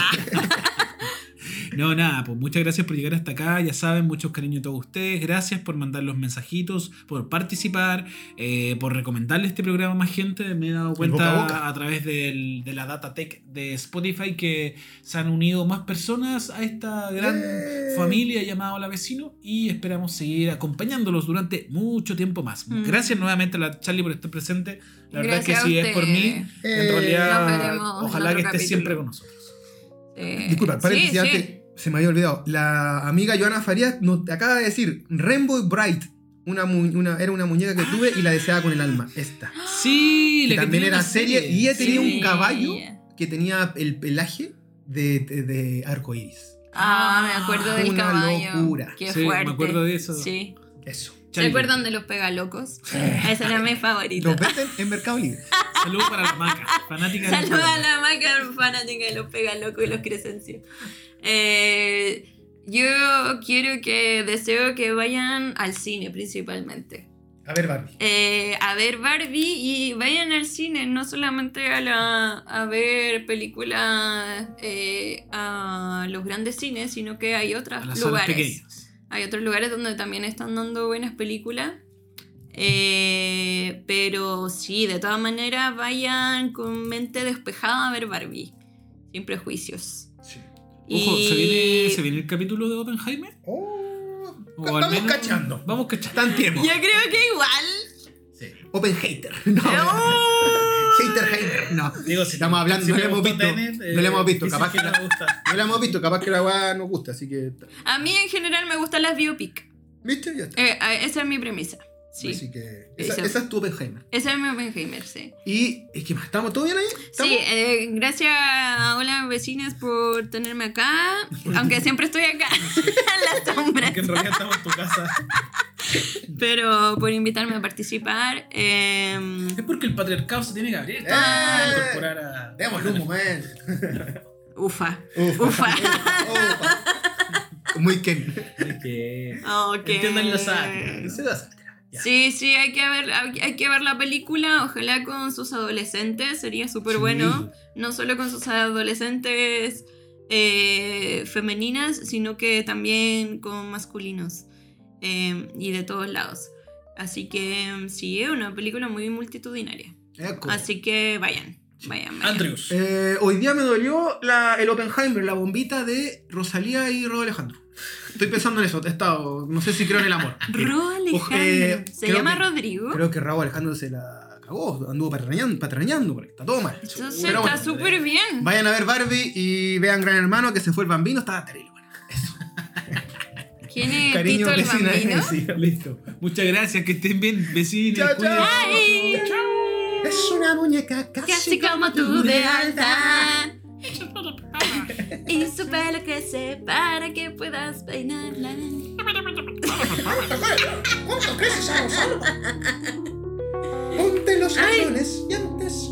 No, nada, pues muchas gracias por llegar hasta acá. Ya saben, muchos cariños a todos ustedes. Gracias por mandar los mensajitos, por participar, eh, por recomendarle este programa a más gente. Me he dado boca a cuenta boca. a través del- de la data tech de Spotify que se han unido más personas a esta gran ¡Eh! familia llamada La Vecino y esperamos seguir acompañándolos durante mucho tiempo más. Mm. Gracias nuevamente a la Charlie por estar presente. La verdad Gracias es que si es por mí, en realidad, ojalá que estés siempre con nosotros. Eh, Disculpa, paréntesis sí, antes, sí. Se me había olvidado. La amiga Joana Farías nos acaba de decir Rainbow Bright. Una, mu- una- era una muñeca que tuve y la deseaba con el alma. Esta. Sí, Que la también era serie y ella tenía Sí. un caballo que tenía el pelaje de, de, de arco iris. Ah, me acuerdo del Una caballo. locura. Qué Sí, me fuerte. acuerdo de eso. Sí. Eso. ¿Se acuerdan de los pegalocos? Esa era mi favorita. Los venden en Mercado Libre. Saludos para la maca, fanática de Saludos a la maca fanática de los pegalocos y los crescencios. Eh, yo quiero que, deseo que vayan al cine principalmente. A ver, Barbie. Eh, a ver Barbie y vayan al cine, no solamente a, la, a ver películas eh, a los grandes cines, sino que hay otros a las salas lugares. Hay otros lugares donde también están dando buenas películas. Eh, pero sí, de todas maneras, vayan con mente despejada a ver Barbie. Sin prejuicios. Ojo, Y- ¿se, viene, ¿se viene el capítulo de Oppenheimer? Oh, O vamos menos- cachando. Vamos cachando. Tan tiempo. Yo creo que igual. Sí. Open hater. No. hater, hater. No. Digo, si Estamos hablando, si no le hemos visto. No le hemos visto, dicen capaz que no la- gusta. No la hemos visto, capaz que la weá nos gusta, así que. A mí en general me gustan las biopic. ¿Viste? Ya está. Eh, eh, esa es mi premisa. Sí. Así que. Esa, es tu Oppenheimer. Esa es mi Oppenheimer, sí. ¿Y es que más? ¿Estamos todo bien ahí? ¿Estamos? Sí, eh, gracias a Hola Vecinas por tenerme acá. Aunque siempre estoy acá, en la sombra. Porque en realidad estamos en tu casa. Pero por invitarme a participar. eh, Es porque el patriarcado se tiene que abrir. ¡Eh! a incorporar a. Démosle un momento. ufa. Ufa. Ufa. Ufa. Muy Ken. Que. Ok. Entiendan la sátira. Se Sí, sí, hay que, ver, hay que ver la película, ojalá con sus adolescentes, sería súper Sí. bueno. No solo con sus adolescentes eh, femeninas, sino que también con masculinos eh, y de todos lados. Así que sí, es una película muy multitudinaria. Eco. Así que vayan, vayan, vayan. Andrews. Eh, hoy día me dolió la, el Oppenheimer, la bombita de Rosalía y Rodo Alejandro. Estoy pensando en eso, he estado, no sé si creo en el amor. Alejandro. eh, ¿Se creo llama que- Rodrigo? Creo que Raúl Alejandro se la cagó, anduvo patrañando, patrañando por ahí, está todo mal. Entonces Pero está bueno, súper bien. Vayan a ver Barbie y vean Gran Hermano que se fue el bambino, estaba terrible. bueno. Eso. ¿Quién es Cariño, Tito el vecina. Bambino? sí. Listo. Muchas gracias, que estén bien, vecinos. Chao, chao. Es una muñeca casi, Casi como tú de alta. Y su pelo crece para que puedas peinarla. ¿Cuánto creces? Ponte los calzones y antes